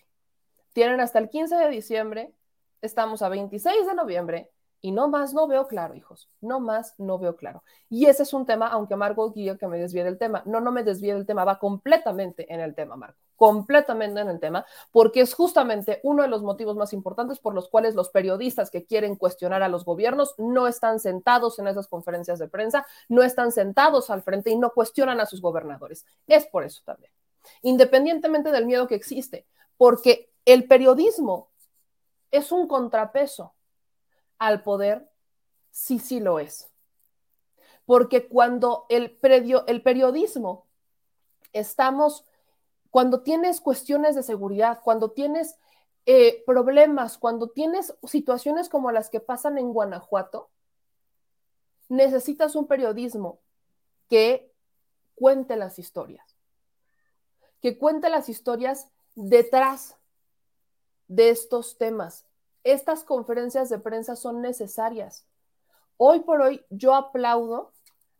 Tienen hasta el 15 de diciembre, estamos a 26 de noviembre, y no más no veo claro, hijos, no más no veo claro. Y ese es un tema, aunque Marco guía que me desvíe del tema. No, no me desvíe del tema, va completamente en el tema, Marco, completamente en el tema, porque es justamente uno de los motivos más importantes por los cuales los periodistas que quieren cuestionar a los gobiernos no están sentados en esas conferencias de prensa, no están sentados al frente y no cuestionan a sus gobernadores. Es por eso también, independientemente del miedo que existe, porque el periodismo es un contrapeso al poder, sí, sí lo es. Porque cuando el, el periodismo estamos, cuando tienes cuestiones de seguridad, cuando tienes eh, problemas, cuando tienes situaciones como las que pasan en Guanajuato, necesitas un periodismo que cuente las historias, que cuente las historias detrás de estos temas, estas conferencias de prensa son necesarias. Hoy por hoy yo aplaudo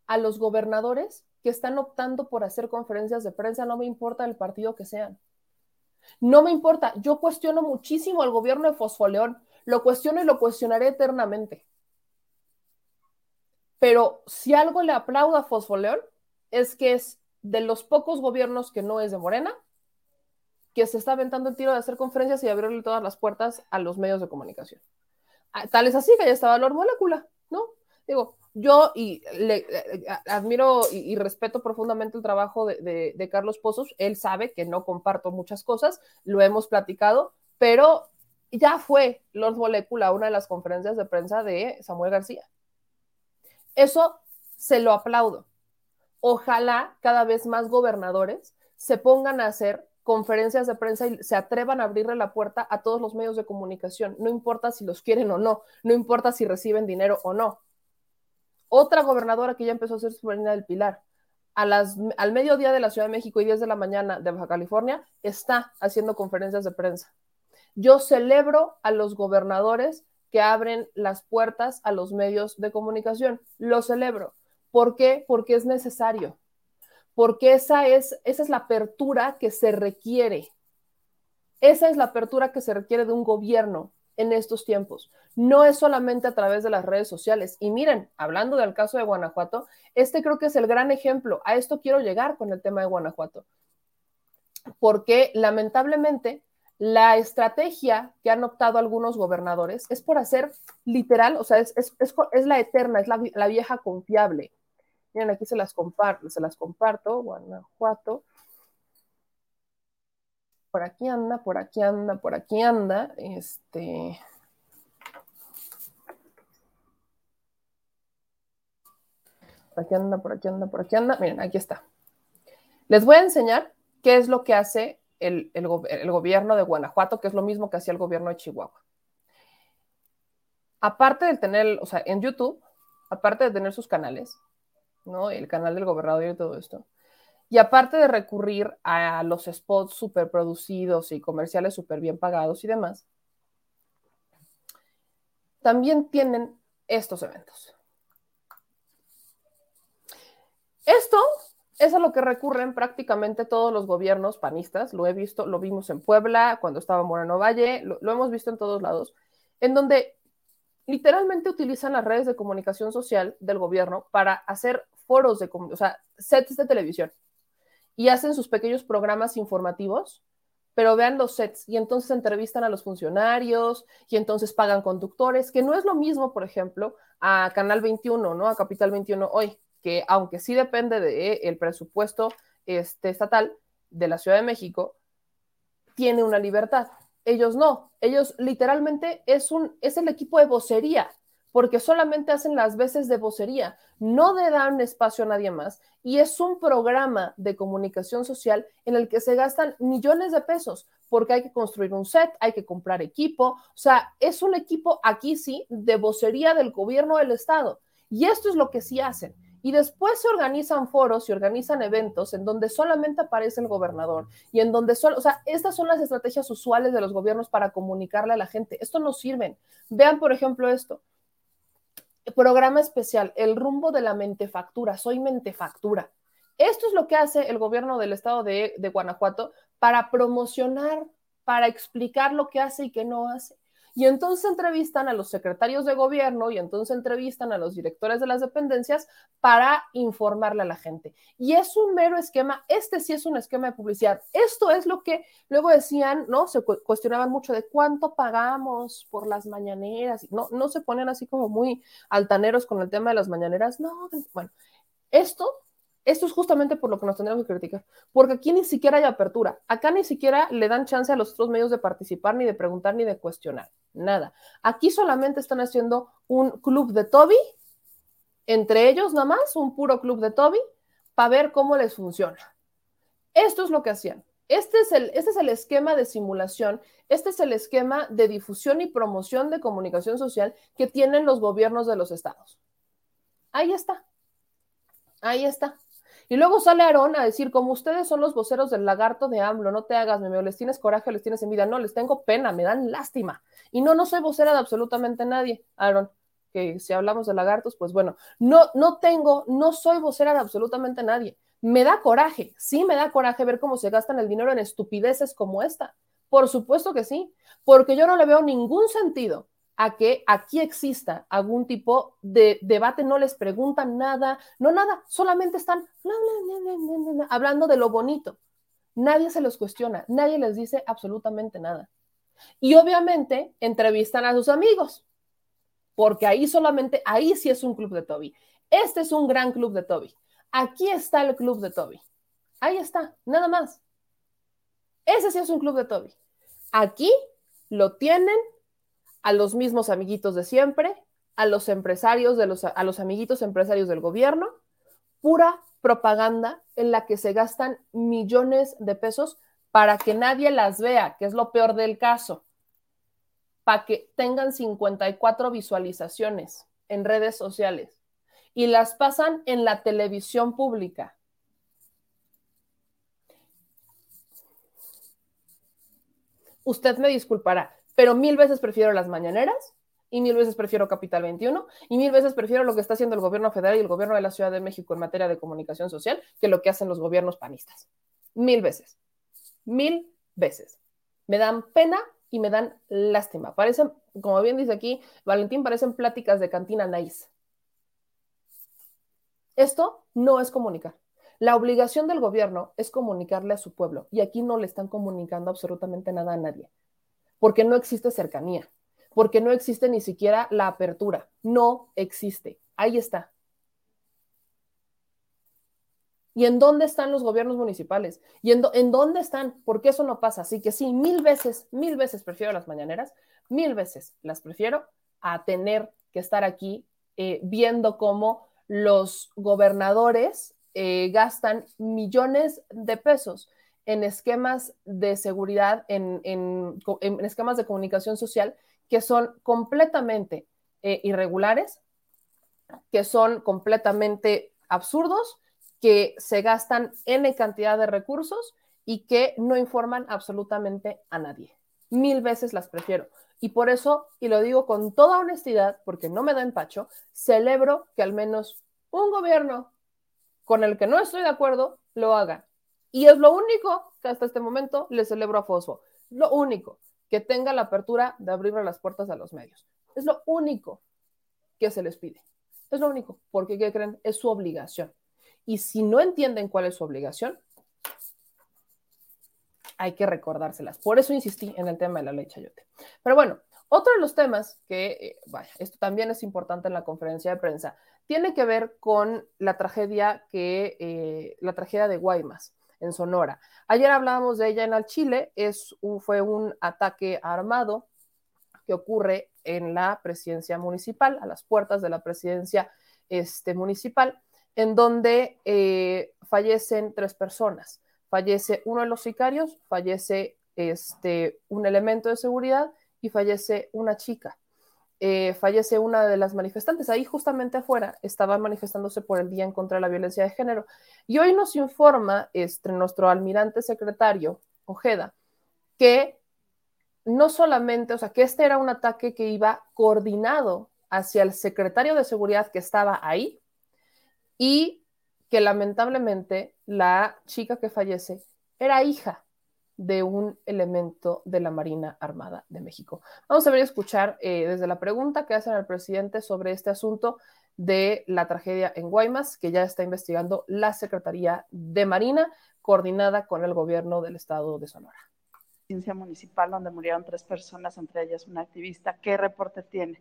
a los gobernadores que están optando por hacer conferencias de prensa, no me importa el partido que sean. No me importa, yo cuestiono muchísimo al gobierno de Fosfoleón, lo cuestiono y lo cuestionaré eternamente. Pero si algo le aplaudo a Fosfoleón es que es de los pocos gobiernos que no es de Morena que se está aventando el tiro de hacer conferencias y abrirle todas las puertas a los medios de comunicación. Ah, tal es así que ya estaba Lord Molecula, ¿no? Digo, yo y le, eh, admiro y, respeto profundamente el trabajo de, de, Carlos Pozos. Él sabe que no comparto muchas cosas, lo hemos platicado, pero ya fue Lord Molecula una de las conferencias de prensa de Samuel García. Eso se lo aplaudo. Ojalá cada vez más gobernadores se pongan a hacer conferencias de prensa y se atrevan a abrirle la puerta a todos los medios de comunicación, no importa si los quieren o no, no importa si reciben dinero o no. Otra gobernadora que ya empezó a ser soberana del Pilar, a las, al mediodía de la Ciudad de México y 10 de la mañana de Baja California, está haciendo conferencias de prensa. Yo celebro a los gobernadores que abren las puertas a los medios de comunicación. Lo celebro. ¿Por qué? Porque es necesario porque esa es, esa es la apertura que se requiere. Esa es la apertura que se requiere de un gobierno en estos tiempos. No es solamente a través de las redes sociales. Y miren, hablando del caso de Guanajuato, este creo que es el gran ejemplo. A esto quiero llegar con el tema de Guanajuato. Porque lamentablemente la estrategia que han optado algunos gobernadores es por hacer literal, o sea, es, la eterna, es la vieja confiable Miren, aquí se las comparto, Guanajuato. Por aquí anda, por aquí anda, por aquí anda. Este. Por aquí anda, por aquí anda, por aquí anda. Miren, aquí está. Les voy a enseñar qué es lo que hace el, el, gobierno de Guanajuato, que es lo mismo que hacía el gobierno de Chihuahua. Aparte de tener, o sea, en YouTube, aparte de tener sus canales, ¿no? El canal del gobernador y todo esto. Y aparte de recurrir a los spots súper producidos y comerciales súper bien pagados y demás, también tienen estos eventos. Esto es a lo que recurren prácticamente todos los gobiernos panistas. Lo he visto, lo vimos en Puebla, cuando estaba Moreno Valle, lo hemos visto en todos lados, en donde literalmente utilizan las redes de comunicación social del gobierno para hacer foros de, o sea, sets de televisión y hacen sus pequeños programas informativos, pero vean los sets y entonces entrevistan a los funcionarios y entonces pagan conductores, que no es lo mismo, por ejemplo, a Canal 21, ¿no? A Capital 21 hoy, que aunque sí depende del presupuesto este, estatal de la Ciudad de México, tiene una libertad. ellos no, ellos literalmente es, un, es el equipo de vocería, porque solamente hacen las veces de vocería, no le dan espacio a nadie más y es un programa de comunicación social en el que se gastan millones de pesos porque hay que construir un set, hay que comprar equipo, o sea, es un equipo aquí sí de vocería del gobierno del estado y esto es lo que sí hacen. Y después se organizan foros y organizan eventos en donde solamente aparece el gobernador y en donde solo, o sea, estas son las estrategias usuales de los gobiernos para comunicarle a la gente. Esto no sirven. Vean, por ejemplo, esto. Programa especial, el rumbo de la mentefactura. Soy mentefactura. Esto es lo que hace el gobierno del estado de, Guanajuato para promocionar, para explicar lo que hace y qué no hace. Y entonces entrevistan a los secretarios de gobierno y entonces entrevistan a los directores de las dependencias para informarle a la gente. Y es un mero esquema, este sí es un esquema de publicidad. Esto es lo que luego decían, ¿no? Se cuestionaban mucho de cuánto pagamos por las mañaneras. No, no se ponen así como muy altaneros con el tema de las mañaneras. No, bueno, esto esto es justamente por lo que nos tendríamos que criticar, porque aquí ni siquiera hay apertura, acá ni siquiera le dan chance a los otros medios de participar, ni de preguntar, ni de cuestionar, nada. Aquí solamente están haciendo un club de Toby, entre ellos nada más, un puro club de Toby, para ver cómo les funciona. Esto es lo que hacían. Este es, el, este es el esquema de simulación, este es el esquema de difusión y promoción de comunicación social que tienen los gobiernos de los estados. Ahí está. Ahí está. Y luego sale Aarón a decir, como ustedes son los voceros del lagarto de AMLO, no te hagas, meme, les tienes coraje, les tienes envidia. No, les tengo pena, me dan lástima. Y no, no soy vocera de absolutamente nadie, Aarón, que si hablamos de lagartos, pues bueno, no, no tengo, no soy vocera de absolutamente nadie. Me da coraje, sí me da coraje ver cómo se gastan el dinero en estupideces como esta. Por supuesto que sí, porque yo no le veo ningún sentido a que aquí exista algún tipo de debate, no les preguntan nada, no nada, solamente están hablando de lo bonito. Nadie se los cuestiona, nadie les dice absolutamente nada. Y obviamente entrevistan a sus amigos, porque ahí solamente, ahí sí es un club de Toby. Este es un gran club de Toby. Aquí está el club de Toby. Ahí está, nada más. Ese sí es un club de Toby. Aquí lo tienen a los mismos amiguitos de siempre, a los empresarios, de los, a los amiguitos empresarios del gobierno, pura propaganda en la que se gastan millones de pesos para que nadie las vea, que es lo peor del caso, para que tengan 54 visualizaciones en redes sociales y las pasan en la televisión pública. Usted me disculpará, pero mil veces prefiero las mañaneras y mil veces prefiero Capital 21 y mil veces prefiero lo que está haciendo el gobierno federal y el gobierno de la Ciudad de México en materia de comunicación social que lo que hacen los gobiernos panistas. Mil veces. Mil veces. Me dan pena y me dan lástima. Parecen, como bien dice aquí Valentín, parecen pláticas de cantina nice. Esto no es comunicar. La obligación del gobierno es comunicarle a su pueblo y aquí no le están comunicando absolutamente nada a nadie porque no existe cercanía, porque no existe ni siquiera la apertura, no existe. Ahí está. ¿Y en dónde están los gobiernos municipales? ¿Y en, dónde están? Porque eso no pasa. Así que sí, mil veces, mil veces prefiero las mañaneras, mil veces las prefiero a tener que estar aquí eh, viendo cómo los gobernadores eh, gastan millones de pesos en esquemas de seguridad, en, esquemas de comunicación social que son completamente eh, irregulares, que son completamente absurdos, que se gastan N cantidad de recursos y que no informan absolutamente a nadie. Mil veces las prefiero. Y por eso, y lo digo con toda honestidad, porque no me da empacho, celebro que al menos un gobierno con el que no estoy de acuerdo lo haga. Y es lo único que hasta este momento le celebro a Fosfo. Lo único, que tenga la apertura de abrirle las puertas a los medios. Es lo único que se les pide. Es lo único, porque ¿qué creen? Es su obligación. Y si no entienden cuál es su obligación, hay que recordárselas. Por eso insistí en el tema de la ley Chayote. Pero bueno, otro de los temas que, eh, vaya, esto también es importante en la conferencia de prensa, tiene que ver con la tragedia que, eh, la tragedia de Guaymas en Sonora. Ayer hablábamos de ella en el Chile, es fue un ataque armado que ocurre en la presidencia municipal, a las puertas de la presidencia este, municipal, en donde eh, fallecen tres personas. Fallece uno de los sicarios, fallece este, un elemento de seguridad y fallece una chica. Eh, fallece una de las manifestantes. Ahí justamente afuera estaban manifestándose por el Día en contra de la Violencia de Género. Y hoy nos informa este, nuestro almirante secretario, Ojeda, que no solamente, o sea, que este era un ataque que iba coordinado hacia el secretario de seguridad que estaba ahí y que lamentablemente la chica que fallece era hija de un elemento de la Marina Armada de México. Vamos a ver y escuchar eh, desde la pregunta que hacen al presidente sobre este asunto de la tragedia en Guaymas, que ya está investigando la Secretaría de Marina, coordinada con el gobierno del estado de Sonora. Municipal, donde murieron tres personas, entre ellas una activista. ¿Qué reporte tiene?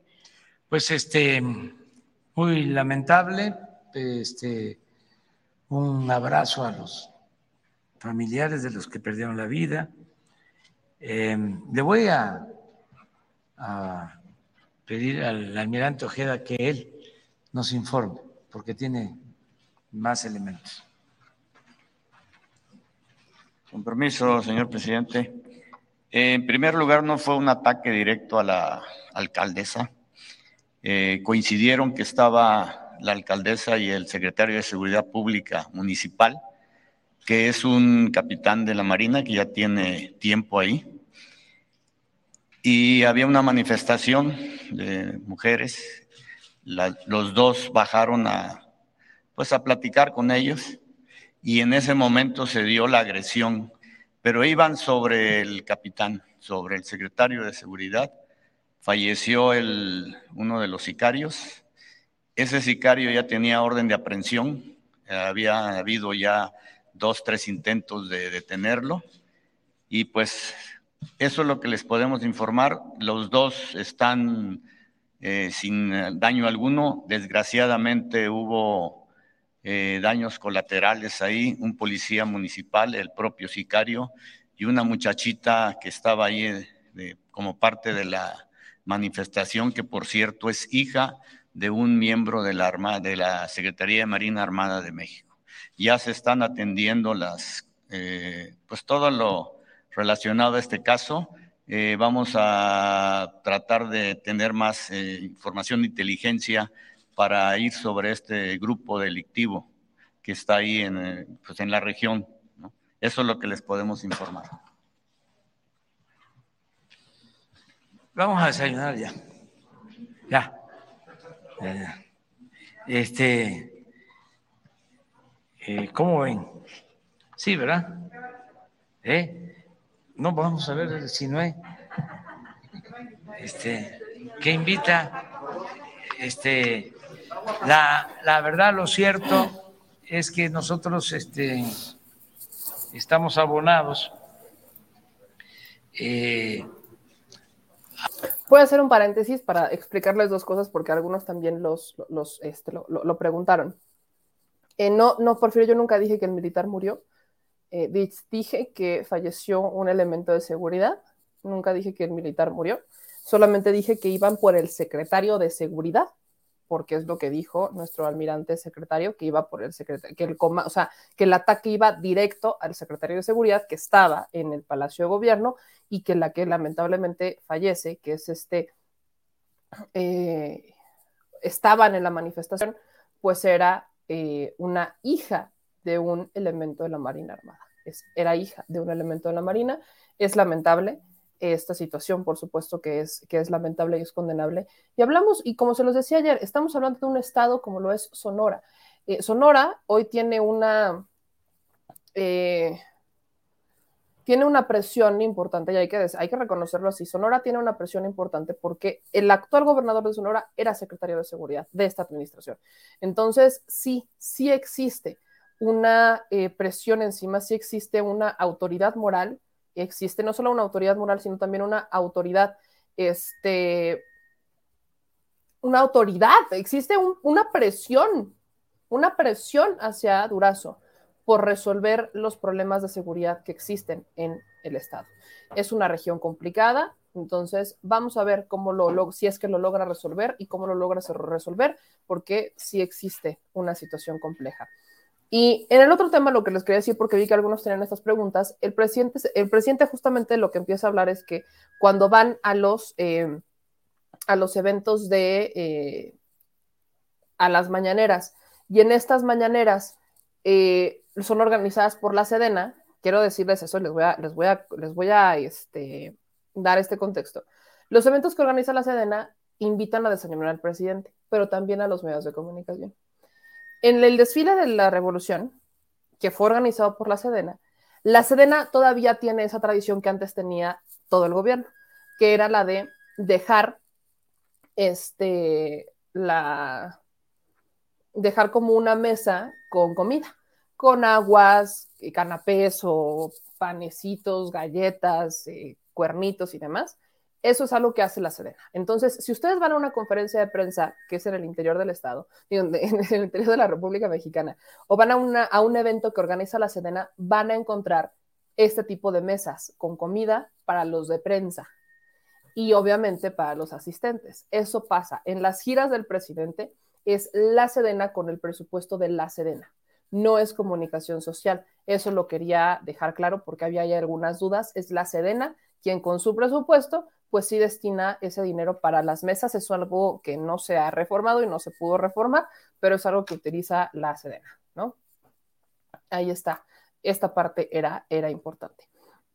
Pues este, muy lamentable, este, un abrazo a los familiares de los que perdieron la vida. Eh, le voy a, a, pedir al almirante Ojeda que él nos informe, porque tiene más elementos. Con permiso, señor presidente. En primer lugar, no fue un ataque directo a la alcaldesa. Eh, coincidieron que estaba la alcaldesa y el secretario de Seguridad Pública Municipal que es un capitán de la Marina que ya tiene tiempo ahí. Y había una manifestación de mujeres. los dos bajaron a, pues a platicar con ellos y en ese momento se dio la agresión, pero iban sobre el capitán, sobre el secretario de seguridad. Falleció el, uno de los sicarios. Ese sicario ya tenía orden de aprehensión. Había habido ya dos, tres intentos de detenerlo. Y pues eso es lo que les podemos informar. Los dos están eh, sin daño alguno. Desgraciadamente hubo eh, daños colaterales ahí, un policía municipal, el propio sicario y una muchachita que estaba ahí eh, como parte de la manifestación, que por cierto es hija de un miembro de la, de la Secretaría de Marina Armada de México ya se están atendiendo las, eh, pues todo lo relacionado a este caso. Eh, vamos a tratar de tener más eh, información de inteligencia para ir sobre este grupo delictivo que está ahí en, pues en la región. Eso es lo que les podemos informar. Vamos a desayunar ya. Ya. ya. Este, eh, ¿Cómo ven? Sí, ¿verdad? ¿Eh? No, vamos a ver si no hay. Este, ¿Qué invita? Este, la, la verdad, lo cierto es que nosotros este, estamos abonados. Eh, Voy a hacer un paréntesis para explicarles dos cosas porque algunos también los, los este, lo preguntaron. Eh, no, no, Porfirio, yo nunca dije que el militar murió. Eh, dije que falleció un elemento de seguridad. Nunca dije que el militar murió. Solamente dije que iban por el secretario de seguridad, porque es lo que dijo nuestro almirante secretario, que iba por el secretario, que el, o sea, que el ataque iba directo al secretario de seguridad que estaba en el Palacio de Gobierno y que la que lamentablemente fallece, que es este, eh, estaban en la manifestación, pues era eh, una hija de un elemento de la Marina Armada. Es, era hija de un elemento de la Marina. Es lamentable esta situación, por supuesto que es, que es lamentable y es condenable. Y hablamos, y como se los decía ayer, estamos hablando de un estado como lo es Sonora. Eh, Sonora hoy tiene una... Eh, tiene una presión importante y hay que, hay que reconocerlo así. Sonora tiene una presión importante porque el actual gobernador de Sonora era secretario de seguridad de esta administración. Entonces, sí, sí existe una eh, presión encima, sí existe una autoridad moral, existe no solo una autoridad moral, sino también una autoridad, este, una autoridad, existe una presión, una presión hacia Durazo por resolver los problemas de seguridad que existen en el Estado. Es una región complicada, entonces vamos a ver cómo lo, si es que lo logra resolver y cómo lo logra resolver, porque sí existe una situación compleja. Y en el otro tema, lo que les quería decir, porque vi que algunos tenían estas preguntas, el presidente, el presidente justamente lo que empieza a hablar es que cuando van a los, eh, a los eventos de, eh, a las mañaneras, y en estas mañaneras eh, son organizadas por la Sedena, quiero decirles eso, les voy a, les voy a, les voy a este, dar este contexto. Los eventos que organiza la Sedena invitan a desayunar al presidente, pero también a los medios de comunicación. En el desfile de la revolución, que fue organizado por la Sedena, la Sedena todavía tiene esa tradición que antes tenía todo el gobierno, que era la de dejar este la dejar como una mesa con comida, con aguas, canapés o panecitos, galletas, eh, cuernitos y demás. Eso es algo que hace la Sedena. Entonces, si ustedes van a una conferencia de prensa, que es en el interior del Estado, en el interior de la República Mexicana, o van a, a un evento que organiza la Sedena, van a encontrar este tipo de mesas con comida para los de prensa y obviamente para los asistentes. Eso pasa en las giras del presidente, es la Sedena con el presupuesto de la Sedena. No es comunicación social. Eso lo quería dejar claro porque había algunas dudas. Es la Sedena quien con su presupuesto, pues sí destina ese dinero para las mesas. Es algo que no se ha reformado y no se pudo reformar, pero es algo que utiliza la Sedena, ¿no? Ahí está. Esta parte era, era importante.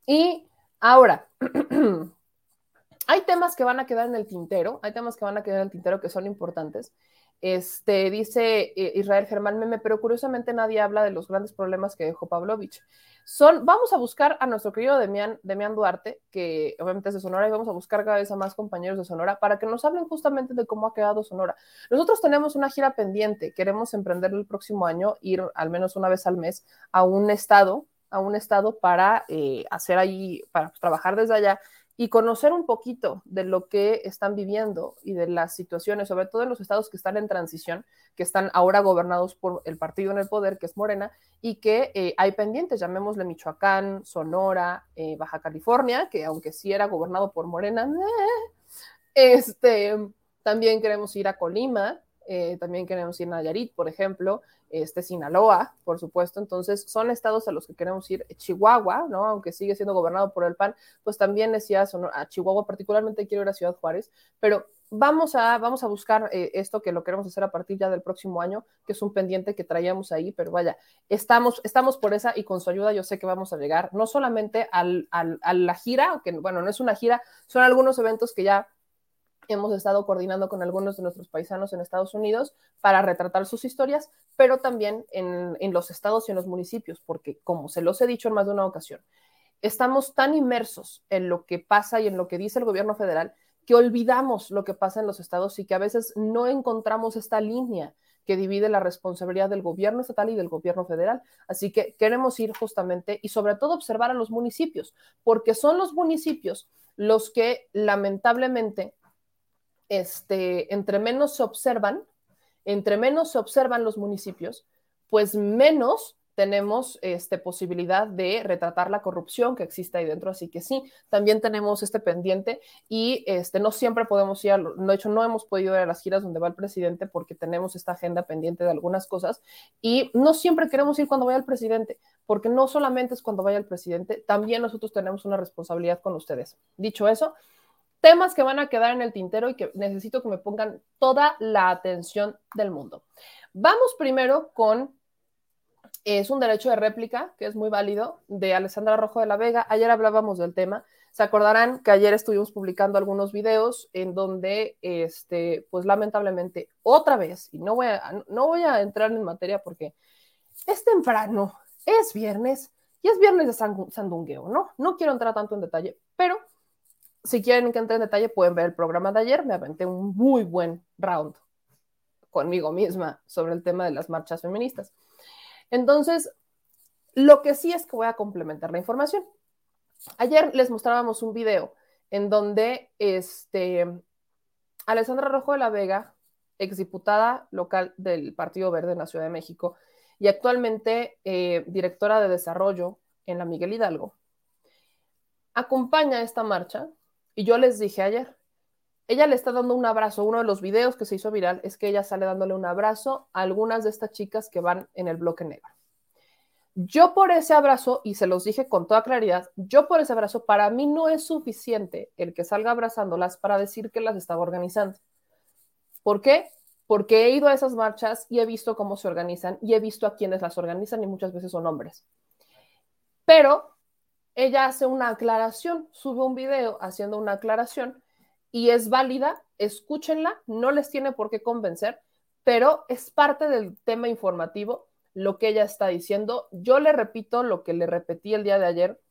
Y ahora, <clears throat> hay temas que van a quedar en el tintero, hay temas que van a quedar en el tintero que son importantes. Este, dice eh, Israel Germán Meme, pero curiosamente nadie habla de los grandes problemas que dejó Pavlovich. Son, vamos a buscar a nuestro querido Demian, Demian Duarte, que obviamente es de Sonora, y vamos a buscar cada vez a más compañeros de Sonora para que nos hablen justamente de cómo ha quedado Sonora. Nosotros tenemos una gira pendiente, queremos emprender el próximo año, ir al menos una vez al mes a un estado, a un estado para eh, hacer ahí, para trabajar desde allá y conocer un poquito de lo que están viviendo y de las situaciones, sobre todo en los estados que están en transición, que están ahora gobernados por el partido en el poder, que es Morena, y que eh, hay pendientes, llamémosle Michoacán, Sonora, eh, Baja California, que aunque sí era gobernado por Morena, eh, este, también queremos ir a Colima, también queremos ir a Nayarit, por ejemplo, este, Sinaloa, por supuesto. Entonces, son estados a los que queremos ir. Chihuahua, ¿no? Aunque sigue siendo gobernado por el PAN, pues también decía a Chihuahua, particularmente quiero ir a Ciudad Juárez, pero vamos a, vamos a buscar eh, esto que lo queremos hacer a partir ya del próximo año, que es un pendiente que traíamos ahí, pero vaya, estamos, estamos por esa y con su ayuda yo sé que vamos a llegar no solamente al, al, a la gira, que bueno, no es una gira, son algunos eventos que ya hemos estado coordinando con algunos de nuestros paisanos en Estados Unidos para retratar sus historias, pero también en, los estados y en los municipios, porque como se los he dicho en más de una ocasión, estamos tan inmersos en lo que pasa y en lo que dice el gobierno federal que olvidamos lo que pasa en los estados y que a veces no encontramos esta línea que divide la responsabilidad del gobierno estatal y del gobierno federal. Así que queremos ir justamente y sobre todo observar a los municipios, porque son los municipios los que lamentablemente este, entre menos se observan, entre menos se observan los municipios, pues menos tenemos este, posibilidad de retratar la corrupción que existe ahí dentro. Así que sí, también tenemos este pendiente y este, no siempre podemos ir, de hecho no hemos podido ir a las giras donde va el presidente porque tenemos esta agenda pendiente de algunas cosas y no siempre queremos ir cuando vaya el presidente, porque no solamente es cuando vaya el presidente, también nosotros tenemos una responsabilidad con ustedes. Dicho eso, temas que van a quedar en el tintero y que necesito que me pongan toda la atención del mundo. Vamos primero con, es un derecho de réplica, que es muy válido, de Alessandra Rojo de la Vega. Ayer hablábamos del tema. Se acordarán que ayer estuvimos publicando algunos videos en donde, este, pues lamentablemente, otra vez, y no voy a, no voy a entrar en materia porque es temprano, es viernes, y es viernes de sandungueo, ¿no? No quiero entrar tanto en detalle, pero si quieren que entre en detalle, pueden ver el programa de ayer. Me aventé un muy buen round conmigo misma sobre el tema de las marchas feministas. Entonces, lo que sí es que voy a complementar la información. Ayer les mostrábamos un video en donde este, Alessandra Rojo de la Vega, exdiputada local del Partido Verde en la Ciudad de México, y actualmente eh, directora de desarrollo en la Miguel Hidalgo, acompaña esta marcha y yo les dije ayer, ella le está dando un abrazo, uno de los videos que se hizo viral es que ella sale dándole un abrazo a algunas de estas chicas que van en el bloque negro. Yo por ese abrazo, y se los dije con toda claridad, yo por ese abrazo, para mí no es suficiente el que salga abrazándolas para decir que las estaba organizando. ¿Por qué? Porque he ido a esas marchas y he visto cómo se organizan y he visto a quienes las organizan y muchas veces son hombres. Pero ella hace una aclaración, sube un video haciendo una aclaración y es válida, escúchenla, no les tiene por qué convencer, pero es parte del tema informativo lo que ella está diciendo. Yo le repito lo que le repetí el día de ayer.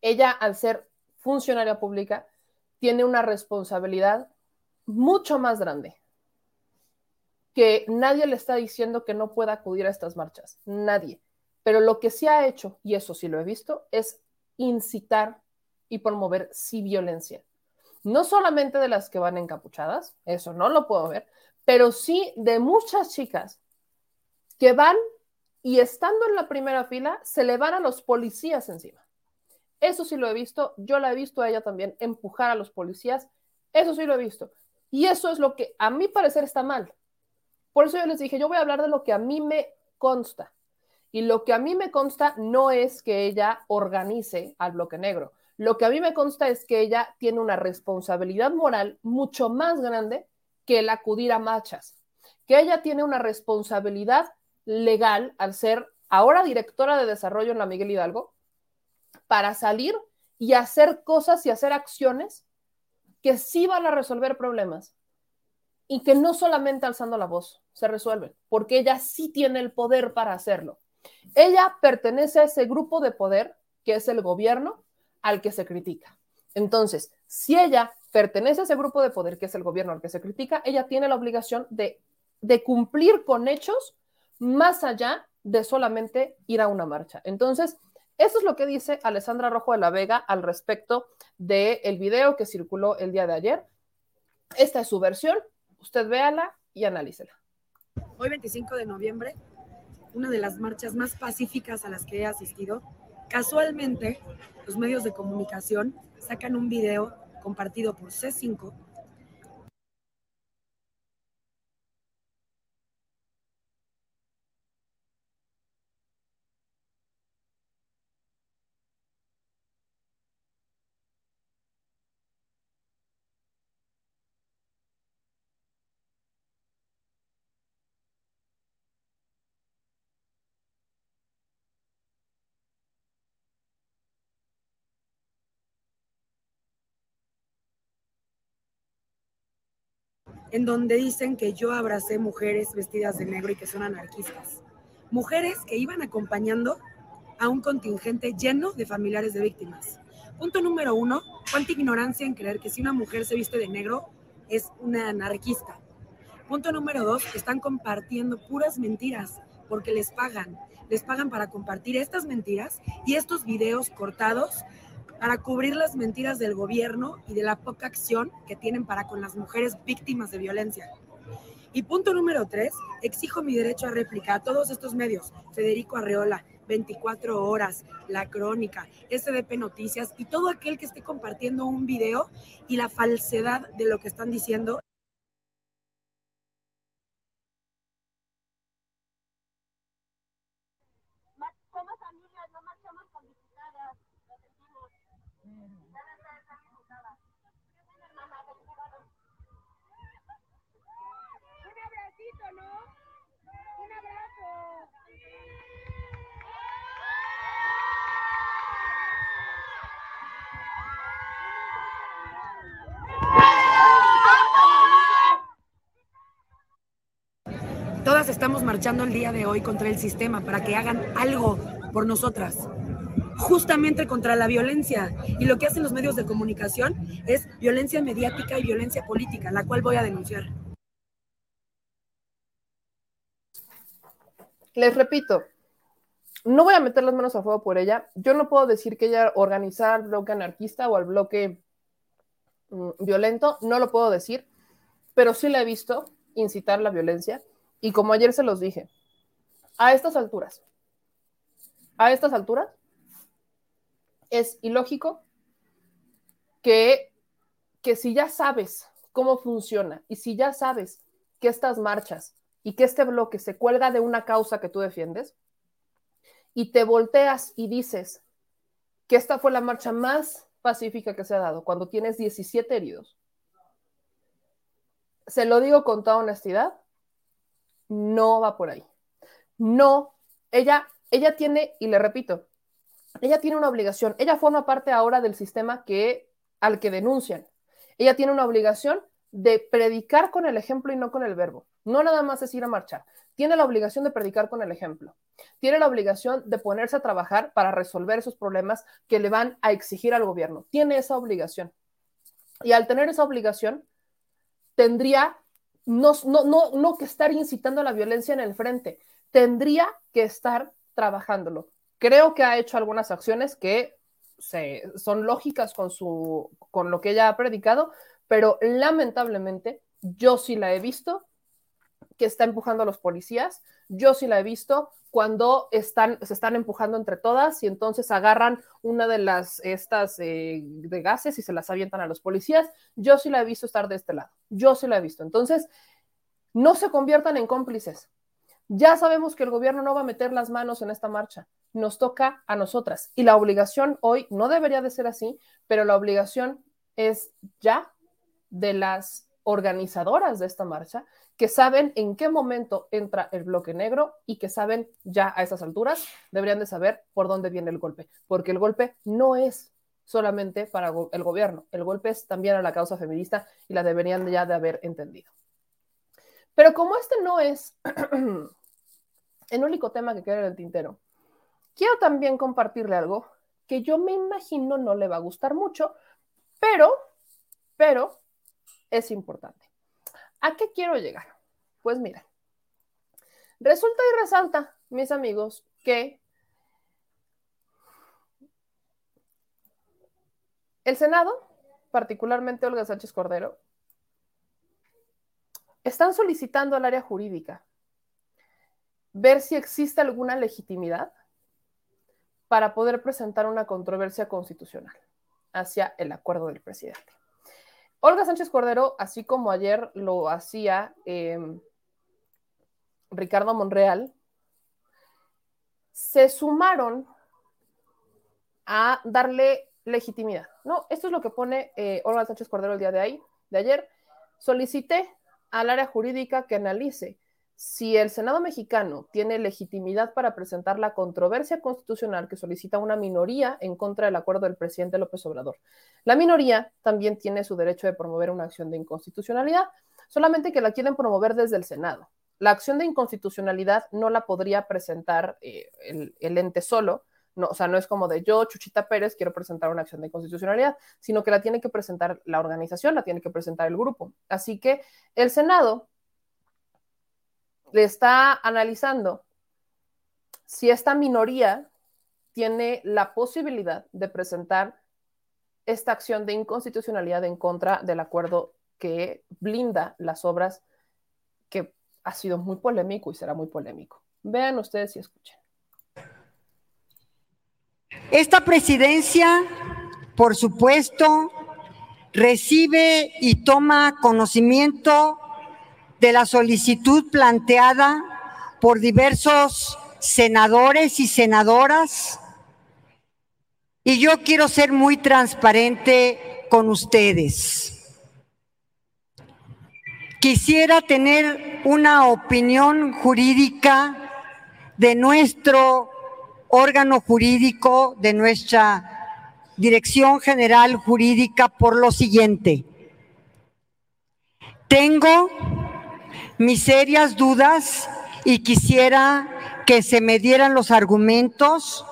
Ella, al ser funcionaria pública, tiene una responsabilidad mucho más grande que nadie le está diciendo que no pueda acudir a estas marchas, nadie. Pero lo que sí ha hecho, y eso sí lo he visto, es incitar y promover sí violencia. No solamente de las que van encapuchadas, eso no lo puedo ver, pero sí de muchas chicas que van y estando en la primera fila se le van a los policías encima. Eso sí lo he visto, yo la he visto a ella también empujar a los policías, eso sí lo he visto. Y eso es lo que a mi parecer está mal. Por eso yo les dije, yo voy a hablar de lo que a mí me consta. Y lo que a mí me consta no es que ella organice al bloque negro. Lo que a mí me consta es que ella tiene una responsabilidad moral mucho más grande que el acudir a marchas, que ella tiene una responsabilidad legal al ser ahora directora de desarrollo en la Miguel Hidalgo para salir y hacer cosas y hacer acciones que sí van a resolver problemas y que no solamente alzando la voz se resuelven, porque ella sí tiene el poder para hacerlo. Ella pertenece a ese grupo de poder que es el gobierno al que se critica. Entonces, si ella pertenece a ese grupo de poder que es el gobierno al que se critica, ella tiene la obligación de, cumplir con hechos más allá de solamente ir a una marcha. Entonces, eso es lo que dice Alessandra Rojo de la Vega al respecto del el video que circuló el día de ayer. Esta es su versión, usted véala y analícela. Hoy 25 de noviembre, una de las marchas más pacíficas a las que he asistido, casualmente los medios de comunicación sacan un video compartido por C5 en donde dicen que yo abracé mujeres vestidas de negro y que son anarquistas. Mujeres que iban acompañando a un contingente lleno de familiares de víctimas. Punto número uno, cuánta ignorancia en creer que si una mujer se viste de negro es una anarquista. Punto número dos, están compartiendo puras mentiras porque les pagan. Les pagan para compartir estas mentiras y estos videos cortados para cubrir las mentiras del gobierno y de la poca acción que tienen para con las mujeres víctimas de violencia. Y punto número tres, exijo mi derecho a réplica a todos estos medios, Federico Arreola, 24 horas, La Crónica, SDP Noticias y todo aquel que esté compartiendo un video y la falsedad de lo que están diciendo Todas estamos marchando el día de hoy contra el sistema para que hagan algo por nosotras, justamente contra la violencia. Y lo que hacen los medios de comunicación es violencia mediática y violencia política, la cual voy a denunciar. Les repito, no voy a meter las manos a fuego por ella. Yo no puedo decir que ella organizara al bloque anarquista o al bloque mm, violento, no lo puedo decir, pero sí la he visto incitar la violencia y como ayer se los dije, A estas alturas, a estas alturas, es ilógico que, que si ya sabes cómo funciona y si ya sabes que estas marchas y que este bloque se cuelga de una causa que tú defiendes y te volteas y dices que esta fue la marcha más pacífica que se ha dado cuando tienes 17 heridos. Se lo digo con toda honestidad, no va por ahí. No, ella, ella tiene, y le repito, ella tiene una obligación, ella forma parte ahora del sistema que, al que denuncian. Ella tiene una obligación de predicar con el ejemplo y no con el verbo. No nada más es ir a marchar. Tiene la obligación de predicar con el ejemplo. Tiene la obligación de ponerse a trabajar para resolver esos problemas que le van a exigir al gobierno. Tiene esa obligación. Y al tener esa obligación, tendría no, no, no, no que estar incitando a la violencia en el frente, tendría que estar trabajándolo. Creo que ha hecho algunas acciones que se, son lógicas con, su, con lo que ella ha predicado, pero lamentablemente yo sí la he visto que está empujando a los policías, yo sí la he visto cuando están, se están empujando entre todas y entonces agarran una de las estas eh, de gases y se las avientan a los policías, yo sí la he visto estar de este lado, yo sí la he visto. Entonces, no se conviertan en cómplices. Ya sabemos que el gobierno no va a meter las manos en esta marcha, nos toca a nosotras. Y la obligación hoy no debería de ser así, pero la obligación es ya de las organizadoras de esta marcha que saben en qué momento entra el bloque negro y que saben ya a esas alturas, deberían de saber por dónde viene el golpe, porque el golpe no es solamente para el gobierno, el golpe es también a la causa feminista y la deberían ya de haber entendido. Pero como este no es <clears throat> el único tema que queda en el tintero, quiero también compartirle algo que yo me imagino no le va a gustar mucho, pero, pero es importante. ¿A qué quiero llegar? Pues mira, resulta y resalta, mis amigos, que el Senado, particularmente Olga Sánchez Cordero, están solicitando al área jurídica ver si existe alguna legitimidad para poder presentar una controversia constitucional hacia el acuerdo del presidente. Olga Sánchez Cordero, así como ayer lo hacía em, Ricardo Monreal, se sumaron a darle legitimidad. No, esto es lo que pone eh, Olga Sánchez Cordero el día de, ahí, de ayer. Solicité al área jurídica que analice si el Senado mexicano tiene legitimidad para presentar la controversia constitucional que solicita una minoría en contra del acuerdo del presidente López Obrador. La minoría también tiene su derecho de promover una acción de inconstitucionalidad, solamente que la quieren promover desde el Senado. La acción de inconstitucionalidad no la podría presentar eh, el, ente solo, no, o sea, no es como de yo, Chuchita Pérez, quiero presentar una acción de inconstitucionalidad, sino que la tiene que presentar la organización, la tiene que presentar el grupo. Así que el Senado le está analizando si esta minoría tiene la posibilidad de presentar esta acción de inconstitucionalidad en contra del acuerdo que blinda las obras, que ha sido muy polémico y será muy polémico. Vean ustedes y escuchen. Esta presidencia, por supuesto, recibe y toma conocimiento de la solicitud planteada por diversos senadores y senadoras. Y yo quiero ser muy transparente con ustedes. Quisiera tener una opinión jurídica de nuestro órgano jurídico, de nuestra Dirección General Jurídica, por lo siguiente. Tengo mis serias dudas y quisiera que se me dieran los argumentos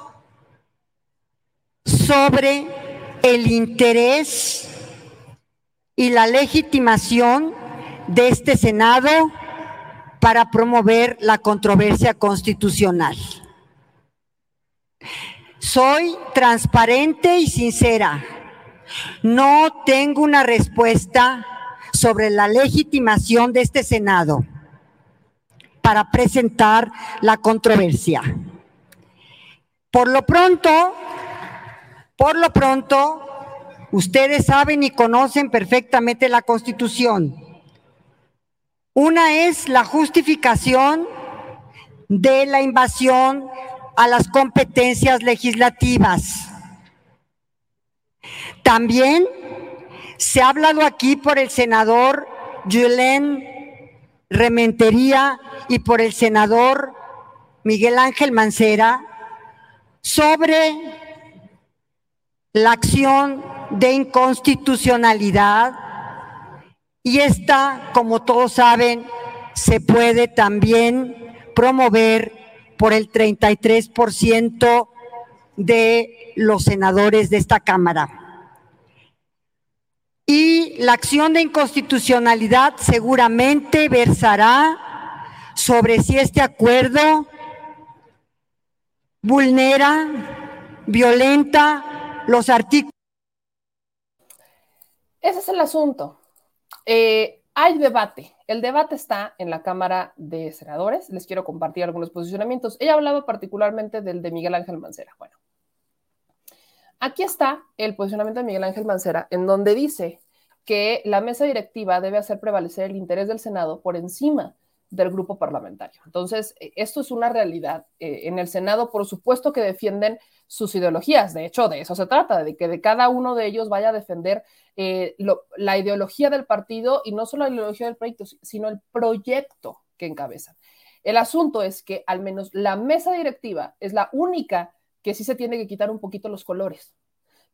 sobre el interés y la legitimación de este Senado para promover la controversia constitucional. Soy transparente y sincera. No tengo una respuesta sobre la legitimación de este Senado para presentar la controversia. Por lo pronto, por lo pronto, ustedes saben y conocen perfectamente la Constitución. Una es la justificación de la invasión a las competencias legislativas. También se ha hablado aquí por el senador Julen Rementería y por el senador Miguel Ángel Mancera sobre la acción de inconstitucionalidad y esta, como todos saben, se puede también promover por el 33% de los senadores de esta Cámara. Y la acción de inconstitucionalidad seguramente versará sobre si este acuerdo vulnera, violenta los artículos. Ese es el asunto. Eh, hay debate. El debate está en la Cámara de Senadores. Les quiero compartir algunos posicionamientos. Ella hablaba particularmente del de Miguel Ángel Mancera. Bueno, aquí está el posicionamiento de Miguel Ángel Mancera, en donde dice que la mesa directiva debe hacer prevalecer el interés del Senado por encima del grupo parlamentario. Entonces, e, esto es una realidad. Eh, en el Senado, por supuesto que defienden sus ideologías. De hecho, de eso se trata, de que de cada uno de ellos vaya a defender eh, la ideología del partido y no solo la ideología del proyecto, sino el proyecto que encabezan. El asunto es que al menos la mesa directiva es la única que sí se tiene que quitar un poquito los colores.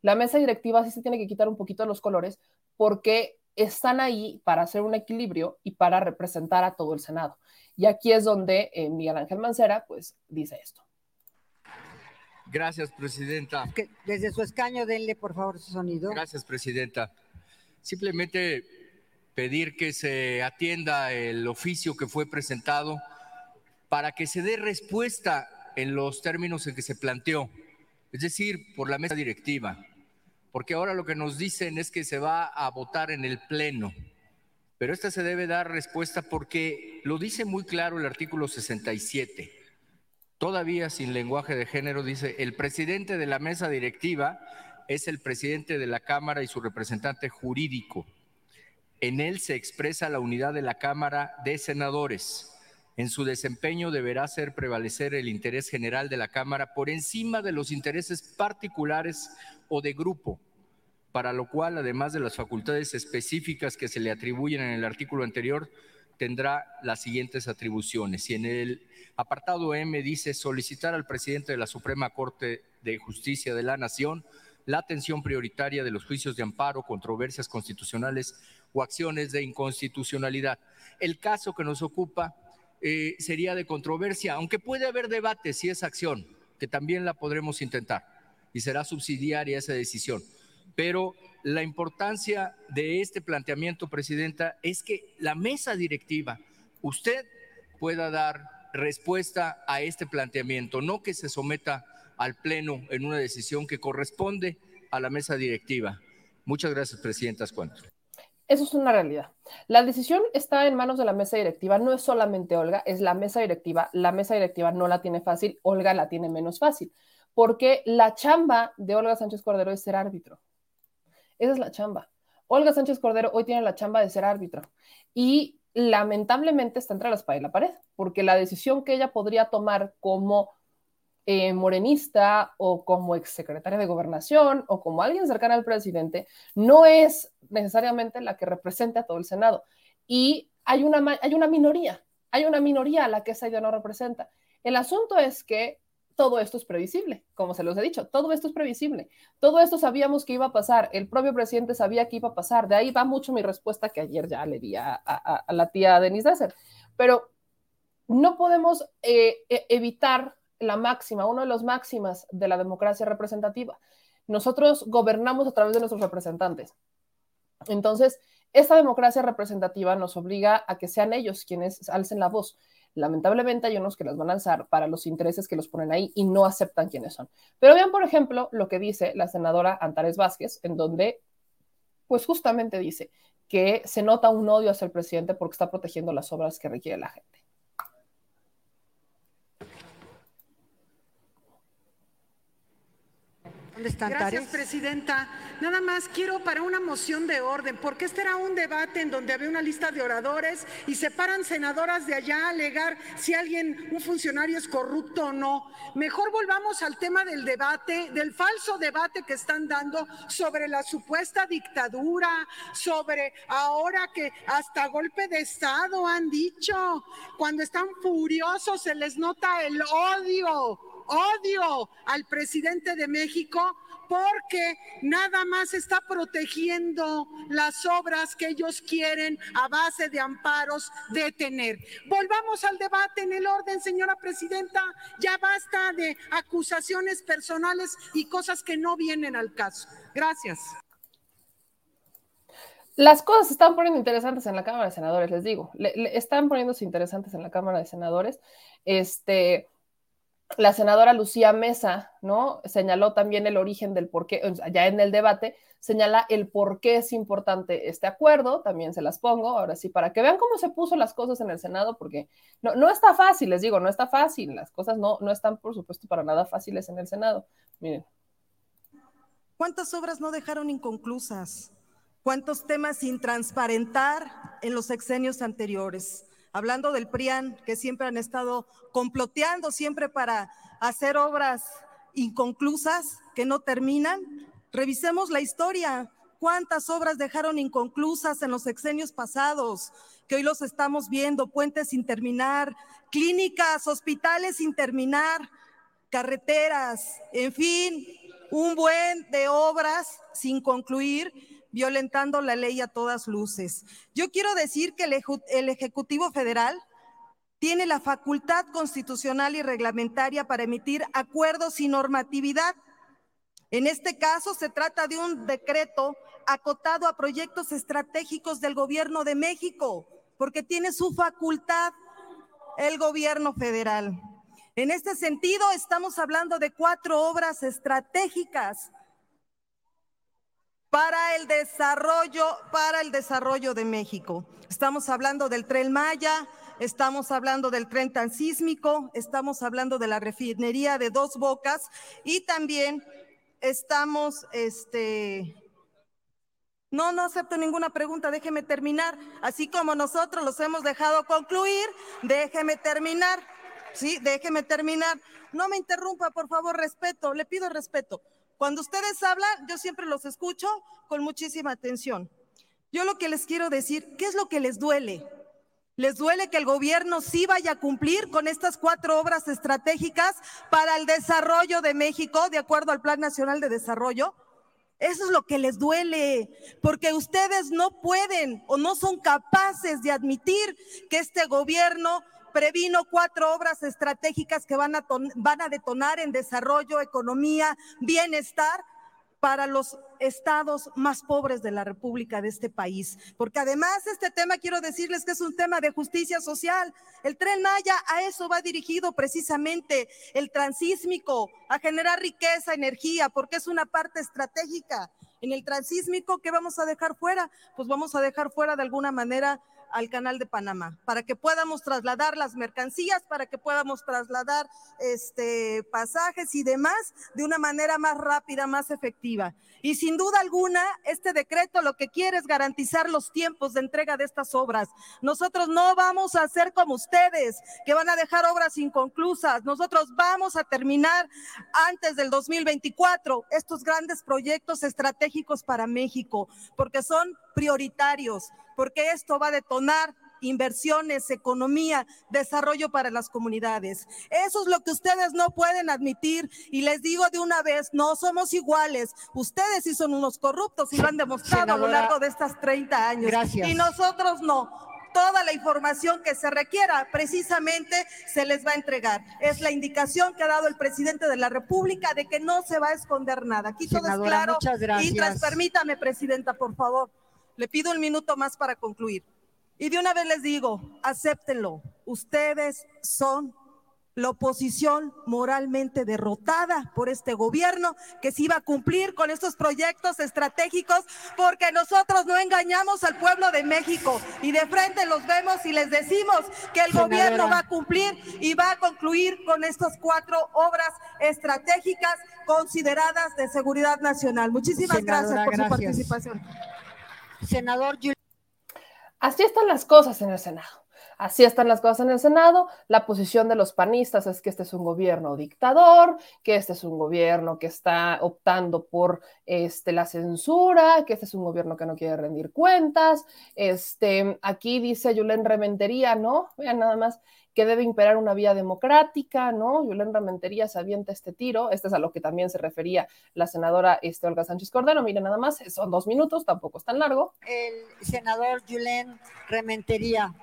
La mesa directiva sí se tiene que quitar un poquito los colores porque están ahí para hacer un equilibrio y para representar a todo el Senado. Y aquí es donde eh, Miguel Ángel Mancera pues dice esto. Gracias, presidenta. Desde su escaño, denle por favor su sonido. Gracias, presidenta. Simplemente pedir que se atienda el oficio que fue presentado para que se dé respuesta en los términos en que se planteó, es decir, por la mesa directiva, porque ahora lo que nos dicen es que se va a votar en el Pleno, pero esta se debe dar respuesta porque lo dice muy claro el artículo 67 todavía sin lenguaje de género, dice, el presidente de la mesa directiva es el presidente de la Cámara y su representante jurídico. En él se expresa la unidad de la Cámara de Senadores. En su desempeño deberá hacer prevalecer el interés general de la Cámara por encima de los intereses particulares o de grupo, para lo cual, además de las facultades específicas que se le atribuyen en el artículo anterior, tendrá las siguientes atribuciones. Y en el apartado M dice solicitar al presidente de la Suprema Corte de Justicia de la Nación la atención prioritaria de los juicios de amparo, controversias constitucionales o acciones de inconstitucionalidad. El caso que nos ocupa eh, sería de controversia, aunque puede haber debate si es acción, que también la podremos intentar y será subsidiaria esa decisión. Pero la importancia de este planteamiento, Presidenta, es que la mesa directiva, usted pueda dar respuesta a este planteamiento, no que se someta al Pleno en una decisión que corresponde a la mesa directiva. Muchas gracias, Presidenta Ascuanto. Eso es una realidad. La decisión está en manos de la mesa directiva, no es solamente Olga, es la mesa directiva. La mesa directiva no la tiene fácil, Olga la tiene menos fácil, porque la chamba de Olga Sánchez Cordero es ser árbitro. Esa es la chamba. Olga Sánchez Cordero hoy tiene la chamba de ser árbitro y lamentablemente está entre la espada y la pared, porque la decisión que ella podría tomar como eh, morenista o como exsecretaria de gobernación o como alguien cercano al presidente no es necesariamente la que represente a todo el Senado. Y hay una, hay una minoría, hay una minoría a la que esa idea no representa. El asunto es que todo esto es previsible, como se los he dicho, todo esto es previsible. Todo esto sabíamos que iba a pasar, el propio presidente sabía que iba a pasar, de ahí va mucho mi respuesta que ayer ya le di a, la tía Denise Desser. Pero no podemos eh, e, evitar la máxima, una de las máximas de la democracia representativa. Nosotros gobernamos a través de nuestros representantes. Entonces, esta democracia representativa nos obliga a que sean ellos quienes alcen la voz. Lamentablemente hay unos que las van a alzar para los intereses que los ponen ahí y no aceptan quiénes son. Pero vean, por ejemplo, lo que dice la senadora Antares Vázquez, en donde, pues justamente dice que se nota un odio hacia el presidente porque está protegiendo las obras que requiere la gente. ¿Dónde están, Gracias, Tares? Presidenta. Nada más quiero para una moción de orden, porque este era un debate en donde había una lista de oradores y se paran senadoras de allá a alegar si alguien, un funcionario es corrupto o no. Mejor volvamos al tema del debate, del falso debate que están dando sobre la supuesta dictadura, sobre ahora que hasta golpe de Estado han dicho, cuando están furiosos se les nota el odio odio al presidente de México porque nada más está protegiendo las obras que ellos quieren a base de amparos detener. Volvamos al debate en el orden, señora presidenta. Ya basta de acusaciones personales y cosas que no vienen al caso. Gracias. Las cosas se están poniendo interesantes en la Cámara de Senadores, les digo. Le, están poniéndose interesantes en la Cámara de Senadores. Este la senadora Lucía Mesa, ¿no? Señaló también el origen del por qué, ya en el debate, señala el por qué es importante este acuerdo, también se las pongo, ahora sí, para que vean cómo se puso las cosas en el Senado, porque no, no está fácil, les digo, no está fácil, las cosas no, no están, por supuesto, para nada fáciles en el Senado. Miren. ¿Cuántas obras no dejaron inconclusas? ¿Cuántos temas sin transparentar en los sexenios anteriores? Hablando del PRIAN, que siempre han estado comploteando siempre para hacer obras inconclusas que no terminan. Revisemos la historia. ¿Cuántas obras dejaron inconclusas en los sexenios pasados? Que hoy los estamos viendo, puentes sin terminar, clínicas, hospitales sin terminar, carreteras, en fin, un buen de obras sin concluir violentando la ley a todas luces. Yo quiero decir que el, Ejecutivo Federal tiene la facultad constitucional y reglamentaria para emitir acuerdos y normatividad. En este caso se trata de un decreto acotado a proyectos estratégicos del gobierno de México, porque tiene su facultad el gobierno federal. En este sentido, estamos hablando de cuatro obras estratégicas para el desarrollo, para el desarrollo de México. Estamos hablando del tren Maya, estamos hablando del tren transísmico, estamos hablando de la refinería de Dos Bocas y también estamos, este, no, no acepto ninguna pregunta, déjeme terminar. Así como nosotros los hemos dejado concluir, déjeme terminar. Sí, déjeme terminar. No me interrumpa, por favor, respeto, le pido respeto. Cuando ustedes hablan, yo siempre los escucho con muchísima atención. Yo lo que les quiero decir, ¿qué es lo que les duele? ¿Les duele que el gobierno sí vaya a cumplir con estas cuatro obras estratégicas para el desarrollo de México, de acuerdo al Plan Nacional de Desarrollo? Eso es lo que les duele, porque ustedes no pueden o no son capaces de admitir que este gobierno previno cuatro obras estratégicas que van a, detonar en desarrollo, economía, bienestar para los estados más pobres de la República de este país. Porque además este tema quiero decirles que es un tema de justicia social. El tren Maya a eso va dirigido precisamente, el transísmico, a generar riqueza, energía, porque es una parte estratégica. En el transísmico, ¿qué vamos a dejar fuera? Pues vamos a dejar fuera de alguna manera al canal de Panamá, para que podamos trasladar las mercancías, para que podamos trasladar este, pasajes y demás de una manera más rápida, más efectiva. Y sin duda alguna, este decreto lo que quiere es garantizar los tiempos de entrega de estas obras. Nosotros no vamos a hacer como ustedes, que van a dejar obras inconclusas. Nosotros vamos a terminar antes del 2024 estos grandes proyectos estratégicos para México, porque son prioritarios, porque esto va a detonar inversiones, economía, desarrollo para las comunidades. Eso es lo que ustedes no pueden admitir y les digo de una vez, no somos iguales. Ustedes sí son unos corruptos y lo han demostrado Senadora, a lo largo de estas 30 años. Gracias. Y nosotros no. Toda la información que se requiera precisamente se les va a entregar. Es la indicación que ha dado el presidente de la República de que no se va a esconder nada. Aquí todo Senadora, es claro. muchas gracias. Y tras, permítame, presidenta, por favor. Le pido un minuto más para concluir. Y de una vez les digo, acéptenlo. Ustedes son la oposición moralmente derrotada por este gobierno que se iba a cumplir con estos proyectos estratégicos porque nosotros no engañamos al pueblo de México y de frente los vemos y les decimos que el Senadora. gobierno va a cumplir y va a concluir con estas cuatro obras estratégicas consideradas de seguridad nacional. Muchísimas Senadora, gracias por su participación. Senador Así están las cosas en el Senado. Así están las cosas en el Senado. La posición de los panistas es que este es un gobierno dictador, que este es un gobierno que está optando por este, la censura, que este es un gobierno que no quiere rendir cuentas. Este, aquí dice Yulén Rementería, ¿no? Vean nada más que debe imperar una vía democrática, ¿no? Yulén Rementería se avienta este tiro. Este es a lo que también se refería la senadora este, Olga Sánchez Cordero. Miren nada más, son dos minutos, tampoco es tan largo. el senador Yulén Rementería.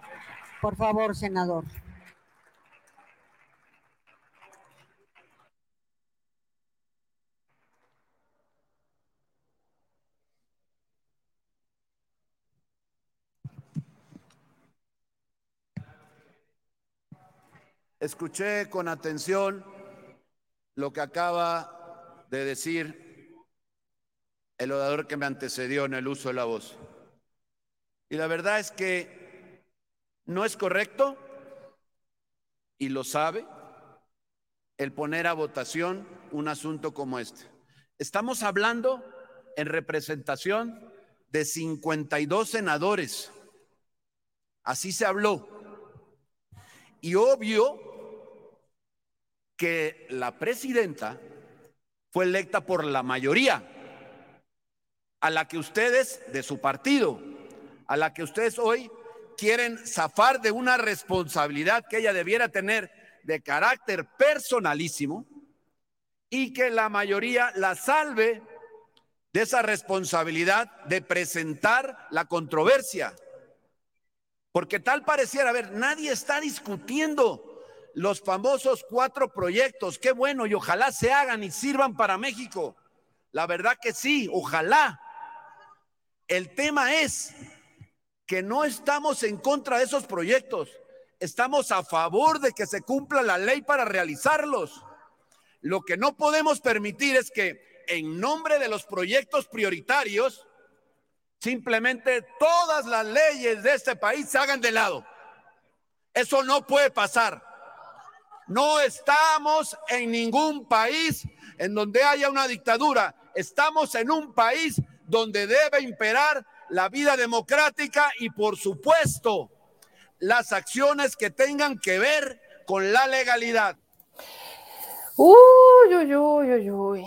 Por favor, senador. Escuché con atención lo que acaba de decir el orador que me antecedió en el uso de la voz. Y la verdad es que no es correcto, y lo sabe, el poner a votación un asunto como este. Estamos hablando en representación de 52 senadores. Así se habló. Y obvio que la presidenta fue electa por la mayoría, a la que ustedes, de su partido, a la que ustedes hoy quieren zafar de una responsabilidad que ella debiera tener de carácter personalísimo y que la mayoría la salve de esa responsabilidad de presentar la controversia. Porque tal pareciera, a ver, nadie está discutiendo los famosos cuatro proyectos. Qué bueno y ojalá se hagan y sirvan para México. La verdad que sí, ojalá. El tema es que no estamos en contra de esos proyectos. Estamos a favor de que se cumpla la ley para realizarlos. Lo que no podemos permitir es que en nombre de los proyectos prioritarios, simplemente todas las leyes de este país se hagan de lado. Eso no puede pasar. No estamos en ningún país en donde haya una dictadura. Estamos en un país donde debe imperar la vida democrática y, por supuesto, las acciones que tengan que ver con la legalidad. Uy, uy, uy, uy, uy.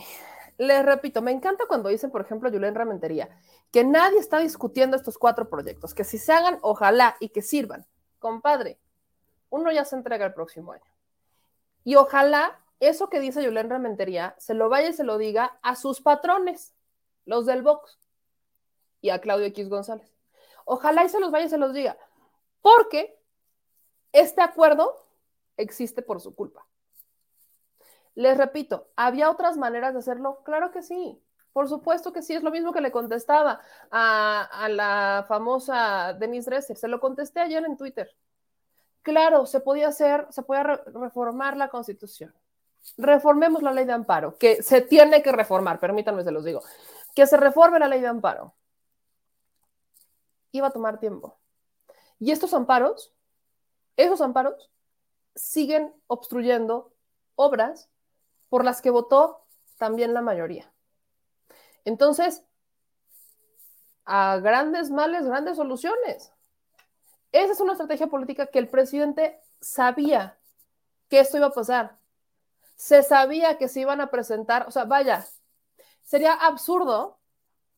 Les repito, me encanta cuando dicen, por ejemplo, Julián Ramentería, que nadie está discutiendo estos cuatro proyectos, que si se hagan, ojalá y que sirvan. Compadre, uno ya se entrega el próximo año. Y ojalá eso que dice Julián Ramentería se lo vaya y se lo diga a sus patrones, los del Vox, y a Claudio X González. Ojalá y se los vaya y se los diga, porque este acuerdo existe por su culpa. Les repito, ¿había otras maneras de hacerlo? Claro que sí. Por supuesto que sí, es lo mismo que le contestaba a, la famosa Denise Dresser. Se lo contesté ayer en Twitter. Claro, se podía hacer, se podía re reformar la constitución. Reformemos la ley de amparo, que se tiene que reformar, permítanme, se los digo. Que se reforme la ley de amparo. Iba a tomar tiempo. Y estos amparos, esos amparos, siguen obstruyendo obras por las que votó también la mayoría. Entonces, a grandes males, grandes soluciones. Esa es una estrategia política que el presidente sabía que esto iba a pasar. Se sabía que se iban a presentar, o sea, vaya, sería absurdo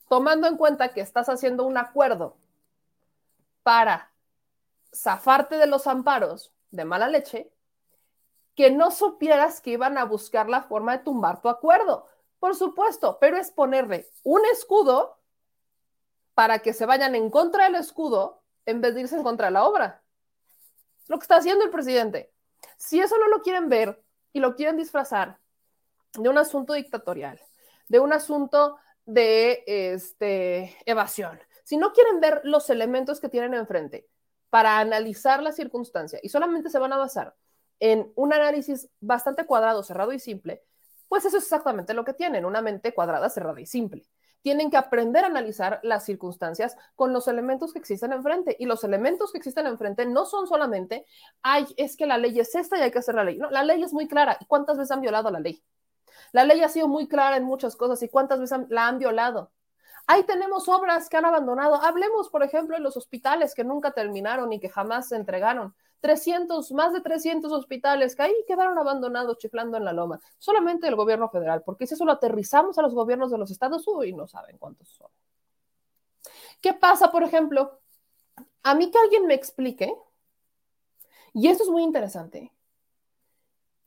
tomando en cuenta que estás haciendo un acuerdo para zafarte de los amparos de mala leche, que no supieras que iban a buscar la forma de tumbar tu acuerdo. Por supuesto, pero es ponerle un escudo para que se vayan en contra del escudo en vez de irse en contra de la obra. Lo que está haciendo el presidente. Si eso no lo quieren ver y lo quieren disfrazar de un asunto dictatorial, de un asunto de este, evasión, si no quieren ver los elementos que tienen enfrente para analizar la circunstancia y solamente se van a basar en un análisis bastante cuadrado, cerrado y simple, pues eso es exactamente lo que tienen, una mente cuadrada, cerrada y simple. Tienen que aprender a analizar las circunstancias con los elementos que existen enfrente. Y los elementos que existen enfrente no son solamente, ay, es que la ley es esta y hay que hacer la ley. No, la ley es muy clara. ¿Y cuántas veces han violado la ley? La ley ha sido muy clara en muchas cosas. ¿Y cuántas veces la han violado? Ahí tenemos obras que han abandonado. Hablemos, por ejemplo, de los hospitales que nunca terminaron y que jamás se entregaron. 300, más de 300 hospitales que ahí quedaron abandonados chiflando en la loma. Solamente el gobierno federal, porque si eso lo aterrizamos a los gobiernos de los estados, uy, no saben cuántos son. ¿Qué pasa, por ejemplo? A mí que alguien me explique, y esto es muy interesante,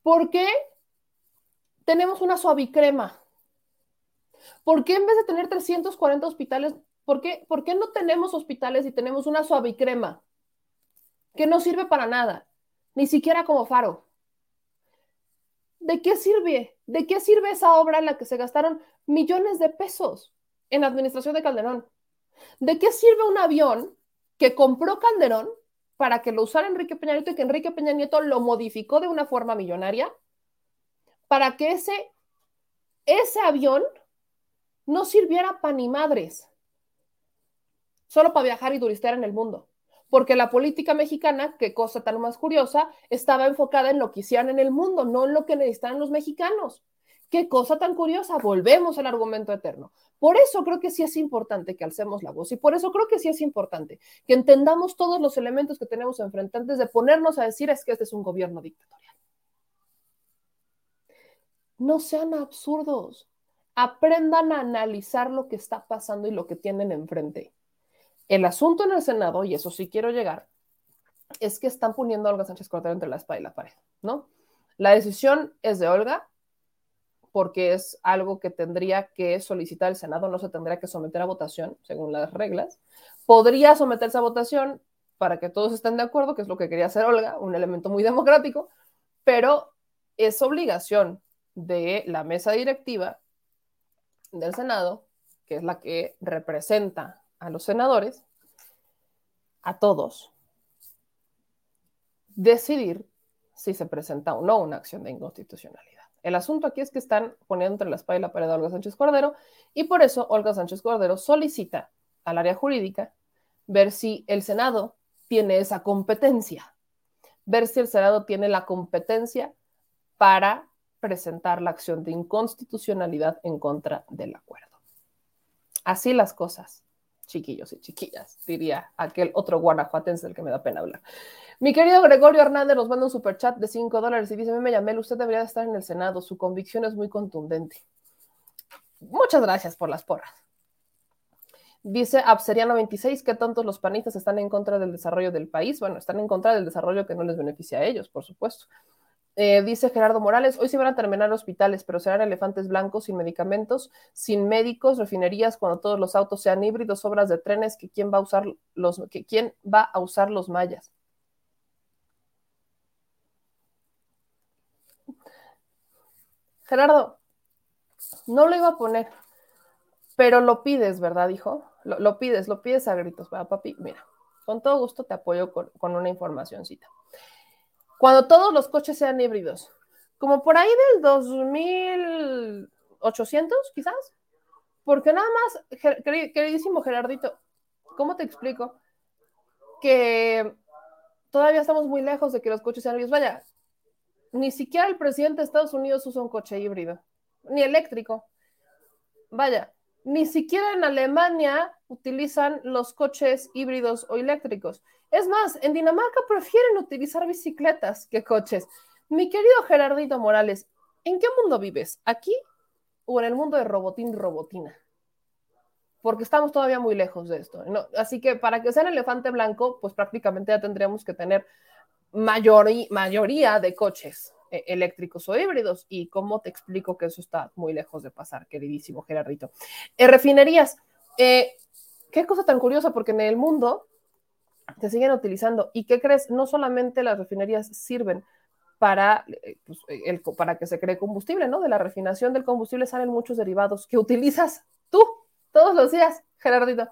¿por qué tenemos una suavicrema? ¿Por qué en vez de tener 340 hospitales, por qué, por qué no tenemos hospitales y tenemos una suavicrema? que no sirve para nada, ni siquiera como faro. ¿De qué sirve? ¿De qué sirve esa obra en la que se gastaron millones de pesos en la administración de Calderón? ¿De qué sirve un avión que compró Calderón para que lo usara Enrique Peña Nieto y que Enrique Peña Nieto lo modificó de una forma millonaria? Para que ese, ese avión no sirviera para ni madres, solo para viajar y turistear en el mundo porque la política mexicana, qué cosa tan más curiosa, estaba enfocada en lo que hicieran en el mundo, no en lo que necesitaban los mexicanos. Qué cosa tan curiosa, volvemos al argumento eterno. Por eso creo que sí es importante que alcemos la voz y por eso creo que sí es importante que entendamos todos los elementos que tenemos enfrente antes de ponernos a decir es que este es un gobierno dictatorial. No sean absurdos, aprendan a analizar lo que está pasando y lo que tienen enfrente. El asunto en el Senado, y eso sí quiero llegar, es que están poniendo a Olga Sánchez Cordero entre la espada y la pared, ¿no? La decisión es de Olga porque es algo que tendría que solicitar el Senado, no se tendría que someter a votación según las reglas. Podría someterse a votación para que todos estén de acuerdo, que es lo que quería hacer Olga, un elemento muy democrático, pero es obligación de la mesa directiva del Senado, que es la que representa a los senadores, a todos, decidir si se presenta o no una acción de inconstitucionalidad. El asunto aquí es que están poniendo entre la espada y la pared a Olga Sánchez Cordero y por eso Olga Sánchez Cordero solicita al área jurídica ver si el Senado tiene esa competencia, ver si el Senado tiene la competencia para presentar la acción de inconstitucionalidad en contra del acuerdo. Así las cosas chiquillos y chiquillas, diría aquel otro guanajuatense del que me da pena hablar. Mi querido Gregorio Hernández nos manda un super chat de 5 dólares y dice, me llamé, usted debería estar en el Senado, su convicción es muy contundente. Muchas gracias por las porras. Dice Abseriano 26 que tantos los panistas están en contra del desarrollo del país. Bueno, están en contra del desarrollo que no les beneficia a ellos, por supuesto. Eh, dice Gerardo Morales, hoy se van a terminar hospitales, pero serán elefantes blancos sin medicamentos, sin médicos, refinerías, cuando todos los autos sean híbridos, obras de trenes, que quién va a usar los, que quién va a usar los mayas. Gerardo, no lo iba a poner, pero lo pides, ¿verdad, hijo? Lo, pides, lo pides a gritos, ¿verdad, papi? Mira, con todo gusto te apoyo con, con una informacióncita cuando todos los coches sean híbridos, como por ahí del 2800 quizás, porque nada más, queridísimo Gerardito, ¿cómo te explico? Que todavía estamos muy lejos de que los coches sean híbridos. Vaya, ni siquiera el presidente de Estados Unidos usa un coche híbrido, ni eléctrico. Vaya, ni siquiera en Alemania utilizan los coches híbridos o eléctricos. Es más, en Dinamarca prefieren utilizar bicicletas que coches. Mi querido Gerardito Morales, ¿en qué mundo vives? ¿Aquí o en el mundo de robotín robotina? Porque estamos todavía muy lejos de esto. Así que para que sea el elefante blanco, pues prácticamente ya tendríamos que tener mayoría de coches eh, eléctricos o híbridos. ¿Y cómo te explico que eso está muy lejos de pasar, queridísimo Gerardito? Eh, refinerías. Eh, qué cosa tan curiosa, porque en el mundo se siguen utilizando. ¿Y qué crees? No solamente las refinerías sirven para, eh, pues, el, para que se cree combustible, ¿no? De la refinación del combustible salen muchos derivados que utilizas tú todos los días, Gerardito.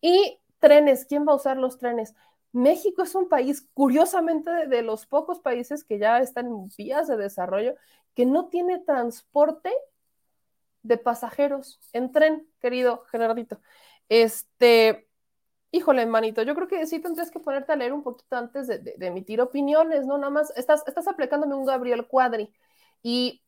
Y trenes, ¿quién va a usar los trenes? México es un país, curiosamente, de, de los pocos países que ya están en vías de desarrollo, que no tiene transporte de pasajeros en tren, querido Gerardito. Este, híjole, manito, yo creo que sí tendrías que ponerte a leer un poquito antes de, de- de emitir opiniones, ¿no? Nada más, estás, estás aplicándome un Gabriel Cuadri y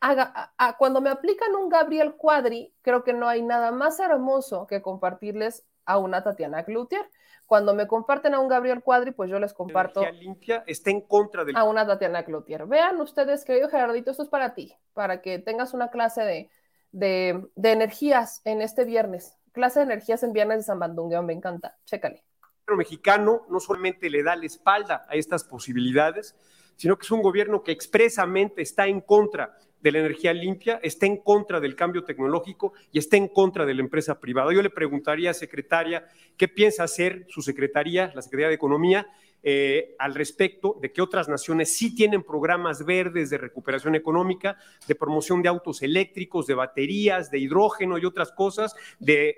haga- a- a- cuando me aplican un Gabriel Cuadri, creo que no hay nada más hermoso que compartirles a una Tatiana Cloutier. Cuando me comparten a un Gabriel Cuadri, pues yo les comparto energía limpia está en contra del a una Tatiana Cloutier. Vean ustedes, querido Gerardito, esto es para ti, para que tengas una clase de, de, de energías en este viernes. Clase de energías en viernes de San Bandungueo, me encanta. Chécale. gobierno mexicano no solamente le da la espalda a estas posibilidades, sino que es un gobierno que expresamente está en contra de la energía limpia, está en contra del cambio tecnológico y está en contra de la empresa privada. Yo le preguntaría, secretaria, ¿qué piensa hacer su secretaría, la Secretaría de Economía, eh, al respecto de que otras naciones sí tienen programas verdes de recuperación económica, de promoción de autos eléctricos, de baterías, de hidrógeno y otras cosas, de,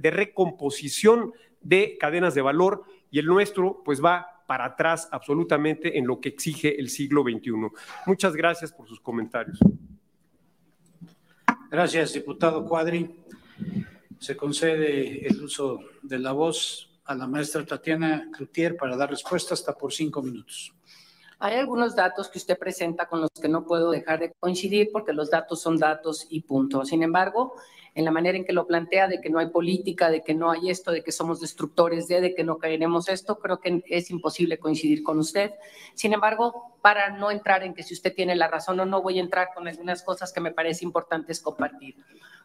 de recomposición de cadenas de valor y el nuestro pues va para atrás absolutamente en lo que exige el siglo XXI. Muchas gracias por sus comentarios. Gracias, diputado Cuadri. Se concede el uso de la voz a la maestra Tatiana Cloutier para dar respuesta hasta por cinco minutos. Hay algunos datos que usted presenta con los que no puedo dejar de coincidir porque los datos son datos y punto. Sin embargo, en la manera en que lo plantea de que no hay política, de que no hay esto, de que somos destructores de, de que no queremos esto, creo que es imposible coincidir con usted. Sin embargo, para no entrar en que si usted tiene la razón o no, voy a entrar con algunas cosas que me parece importantes compartir.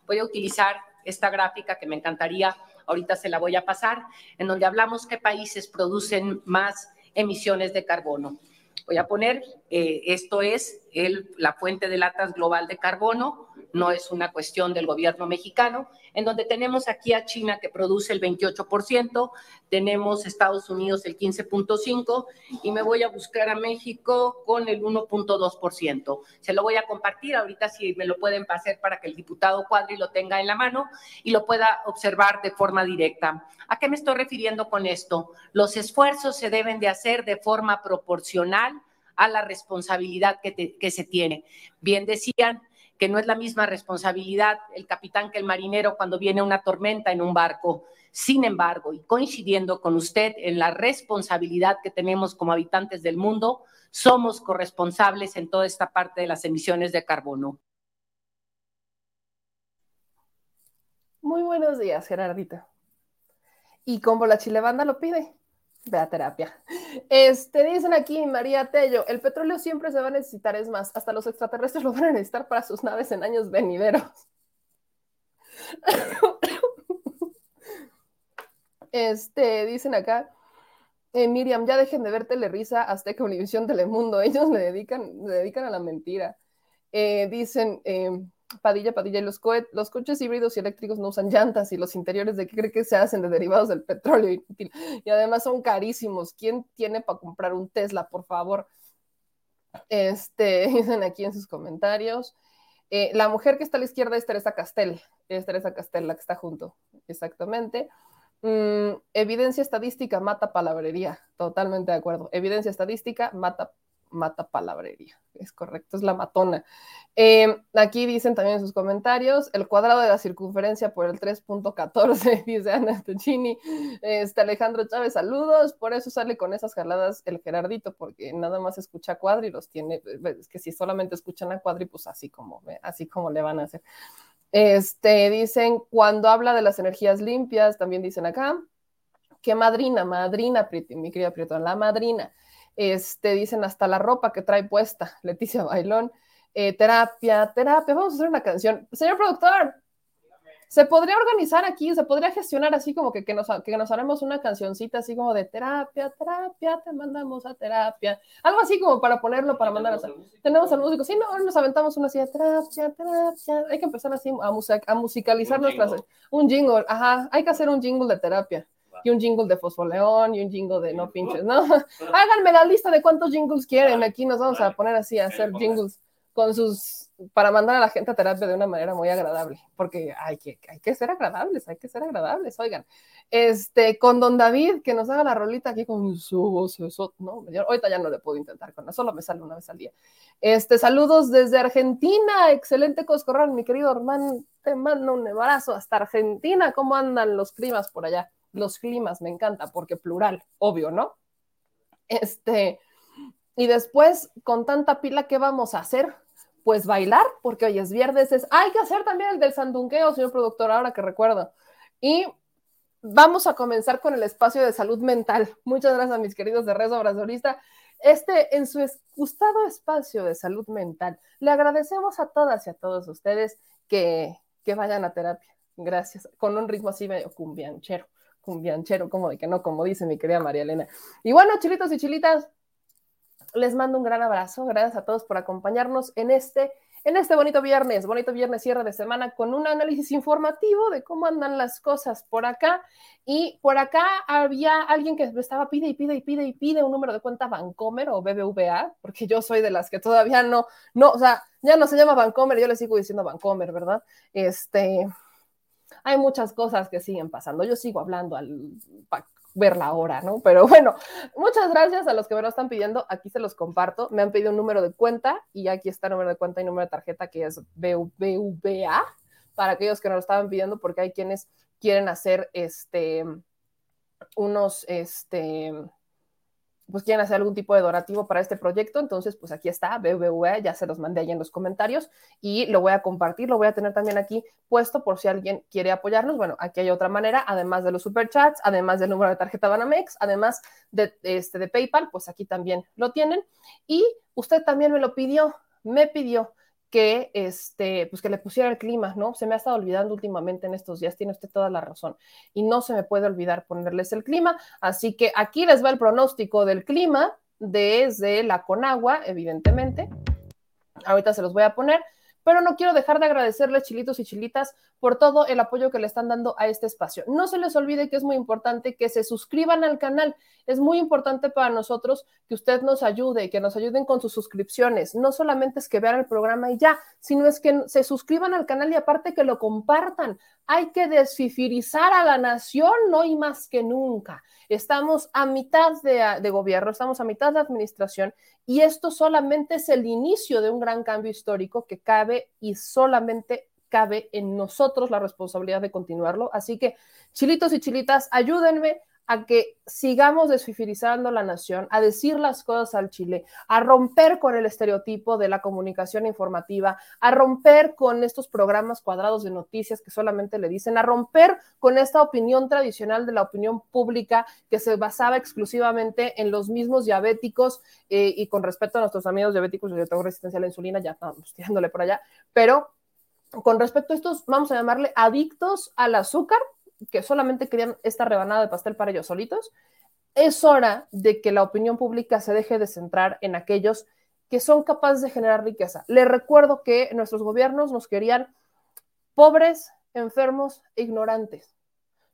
Voy a utilizar esta gráfica que me encantaría, ahorita se la voy a pasar, en donde hablamos qué países producen más emisiones de carbono. Voy a poner, eh, esto es la fuente de latas global de carbono, no es una cuestión del gobierno mexicano, en donde tenemos aquí a China que produce el 28%, tenemos Estados Unidos el 15.5% y me voy a buscar a México con el 1.2%. Se lo voy a compartir ahorita si me lo pueden pasar para que el diputado Cuadri lo tenga en la mano y lo pueda observar de forma directa. ¿A qué me estoy refiriendo con esto? Los esfuerzos se deben de hacer de forma proporcional a la responsabilidad que, se tiene. Bien decían que no es la misma responsabilidad el capitán que el marinero cuando viene una tormenta en un barco. Sin embargo, y coincidiendo con usted en la responsabilidad que tenemos como habitantes del mundo, somos corresponsables en toda esta parte de las emisiones de carbono. Muy buenos días, Gerardita. Y como la chilebanda lo pide, ve a terapia. Este, dicen aquí, María Tello, el petróleo siempre se va a necesitar, es más, hasta los extraterrestres lo van a necesitar para sus naves en años venideros. Este, dicen acá, eh, Miriam, ya dejen de ver Telerisa, Azteca, Univisión, Telemundo, ellos le dedican, le dedican a la mentira. Eh, dicen, eh, Padilla, Padilla, y los, cohe- los coches híbridos y eléctricos no usan llantas y los interiores de qué cree que se hacen de derivados del petróleo inútil. Y además son carísimos. ¿Quién tiene para comprar un Tesla, por favor? Este, <laughs> dicen aquí en sus comentarios. Eh, la mujer que está a la izquierda es Teresa Castel. Es Teresa Castel la que está junto. Exactamente. Mm, evidencia estadística mata palabrería. Totalmente de acuerdo. Evidencia estadística mata, mata palabrería. Es correcto, es la matona. Eh, aquí dicen también en sus comentarios, el cuadrado de la circunferencia por el 3.14, <laughs> dice Ana Stochini. Este Alejandro Chávez, saludos. Por eso sale con esas jaladas el Gerardito, porque nada más escucha a Cuadri los tiene. Es que si solamente escuchan a Cuadri, pues así como, así como le van a hacer. Este, dicen, cuando habla de las energías limpias, también dicen acá, que madrina, madrina, mi querida Prieto, la madrina. Este, dicen hasta la ropa que trae puesta, <laughs> Leticia Bailón. Eh, terapia, terapia, vamos a hacer una canción. Señor productor, se podría organizar aquí, se podría gestionar así como que, que, nos, que nos haremos una cancioncita así como de terapia, terapia, te mandamos a terapia. Algo así como para ponerlo, para mandar a... Tenemos al músico, sí, no, nos aventamos una así de terapia, terapia. Hay que empezar así a, a musicalizar Un nuestras... jingle. Un jingle, ajá, hay que hacer un jingle de terapia. Y un jingle de fosfoleón y un jingle de no pinches, ¿no? <laughs> Háganme la lista de cuántos jingles quieren. Aquí nos vamos a poner así a hacer jingles con sus, para mandar a la gente a terapia de una manera muy agradable, porque hay que, hay que ser agradables, hay que ser agradables, oigan. Este, con don David, que nos haga la rolita aquí con su voz, eso, no, yo, ahorita ya no le puedo intentar con eso, solo me sale una vez al día. Este, saludos desde Argentina, excelente Coscorral, mi querido hermano, te mando un abrazo hasta Argentina, ¿cómo andan los climas por allá? Los climas, me encanta, porque plural, obvio, ¿no? Este, y después, con tanta pila, ¿qué vamos a hacer? Pues bailar, porque hoy es viernes, es, hay que hacer también el del sandunqueo, señor productor, ahora que recuerdo. Y vamos a comenzar con el espacio de salud mental. Muchas gracias a mis queridos de Rezo Brazolista. Este, en su gustado espacio de salud mental, le agradecemos a todas y a todos ustedes que, que vayan a terapia. Gracias. Con un ritmo así medio cumbianchero, cumbianchero, como de que no, como dice mi querida María Elena. Y bueno, chilitos y chilitas, les mando un gran abrazo. Gracias a todos por acompañarnos en este en este bonito viernes, bonito viernes cierre de semana con un análisis informativo de cómo andan las cosas por acá. Y por acá había alguien que estaba pide y pide y pide y pide un número de cuenta Bancomer o BBVA, porque yo soy de las que todavía no, no, o sea, ya no se llama Bancomer, yo le sigo diciendo Bancomer, ¿verdad? Este, hay muchas cosas que siguen pasando. Yo sigo hablando al ver la hora, ¿no? Pero bueno, muchas gracias a los que me lo están pidiendo. Aquí se los comparto. Me han pedido un número de cuenta y aquí está el número de cuenta y número de tarjeta que es BVA para aquellos que nos lo estaban pidiendo porque hay quienes quieren hacer este unos este pues quieren hacer algún tipo de donativo para este proyecto, entonces pues aquí está, BBVA, ya se los mandé ahí en los comentarios y lo voy a compartir, lo voy a tener también aquí puesto por si alguien quiere apoyarnos. Bueno, aquí hay otra manera, además de los superchats, además del número de tarjeta Banamex, además de, este, de PayPal, pues aquí también lo tienen. Y usted también me lo pidió, me pidió que, este, pues que le pusiera el clima, ¿no? Se me ha estado olvidando últimamente en estos días, tiene usted toda la razón. Y no se me puede olvidar ponerles el clima. Así que aquí les va el pronóstico del clima desde la Conagua, evidentemente. Ahorita se los voy a poner pero no quiero dejar de agradecerles, chilitos y chilitas, por todo el apoyo que le están dando a este espacio. No se les olvide que es muy importante que se suscriban al canal. Es muy importante para nosotros que usted nos ayude, que nos ayuden con sus suscripciones. No solamente es que vean el programa y ya, sino es que se suscriban al canal y aparte que lo compartan. Hay que desfifirizar a la nación hoy más que nunca. Estamos a mitad de, de gobierno, estamos a mitad de administración y esto solamente es el inicio de un gran cambio histórico que cabe y solamente cabe en nosotros la responsabilidad de continuarlo. Así que, chilitos y chilitas, ayúdenme a que sigamos desfifirizando la nación, a decir las cosas al Chile, a romper con el estereotipo de la comunicación informativa, a romper con estos programas cuadrados de noticias que solamente le dicen, a romper con esta opinión tradicional de la opinión pública que se basaba exclusivamente en los mismos diabéticos eh, y con respecto a nuestros amigos diabéticos, yo tengo resistencia a la insulina, ya estamos tirándole por allá, pero con respecto a estos, vamos a llamarle adictos al azúcar, que solamente querían esta rebanada de pastel para ellos solitos, es hora de que la opinión pública se deje de centrar en aquellos que son capaces de generar riqueza. Les recuerdo que nuestros gobiernos nos querían pobres, enfermos e ignorantes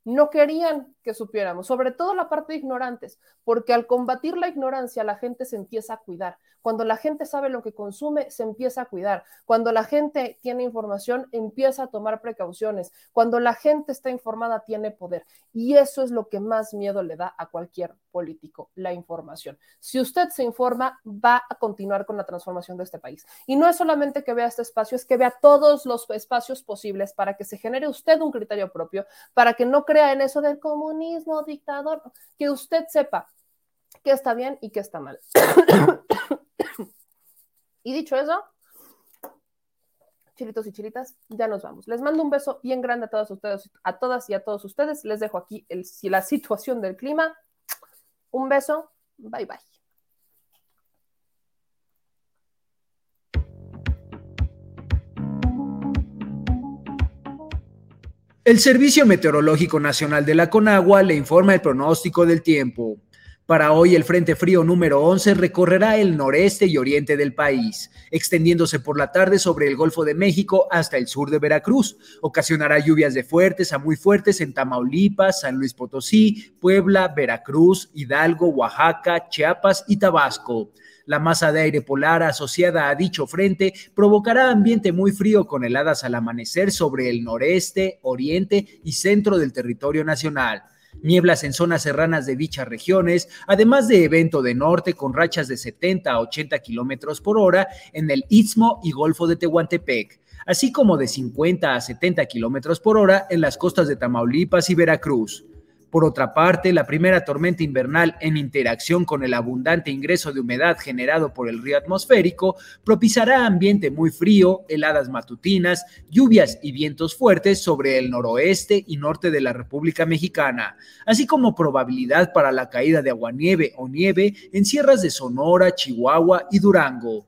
no querían que supiéramos, sobre todo la parte de ignorantes, porque al combatir la ignorancia la gente se empieza a cuidar. Cuando la gente sabe lo que consume, se empieza a cuidar. Cuando la gente tiene información, empieza a tomar precauciones. Cuando la gente está informada, tiene poder. Y eso es lo que más miedo le da a cualquier político, la información. Si usted se informa, va a continuar con la transformación de este país. Y no es solamente que vea este espacio, es que vea todos los espacios posibles para que se genere usted un criterio propio, para que no crea en eso del comunismo, dictador, que usted sepa qué está bien y qué está mal. <coughs> y dicho eso, chilitos y chilitas, ya nos vamos. Les mando un beso bien grande a todos ustedes, a todas y a todos ustedes. Les dejo aquí el, la situación del clima. Un beso, bye bye. El Servicio Meteorológico Nacional de la Conagua le informa el pronóstico del tiempo. Para hoy el Frente Frío número 11 recorrerá el noreste y oriente del país, extendiéndose por la tarde sobre el Golfo de México hasta el sur de Veracruz. Ocasionará lluvias de fuertes a muy fuertes en Tamaulipas, San Luis Potosí, Puebla, Veracruz, Hidalgo, Oaxaca, Chiapas y Tabasco. La masa de aire polar asociada a dicho frente provocará ambiente muy frío con heladas al amanecer sobre el noreste, oriente y centro del territorio nacional nieblas en zonas serranas de dichas regiones, además de evento de norte con rachas de 70 a 80 kilómetros por hora en el Istmo y Golfo de Tehuantepec, así como de 50 a 70 kilómetros por hora en las costas de Tamaulipas y Veracruz. Por otra parte, la primera tormenta invernal en interacción con el abundante ingreso de humedad generado por el río atmosférico propiciará ambiente muy frío, heladas matutinas, lluvias y vientos fuertes sobre el noroeste y norte de la República Mexicana, así como probabilidad para la caída de aguanieve o nieve en sierras de Sonora, Chihuahua y Durango.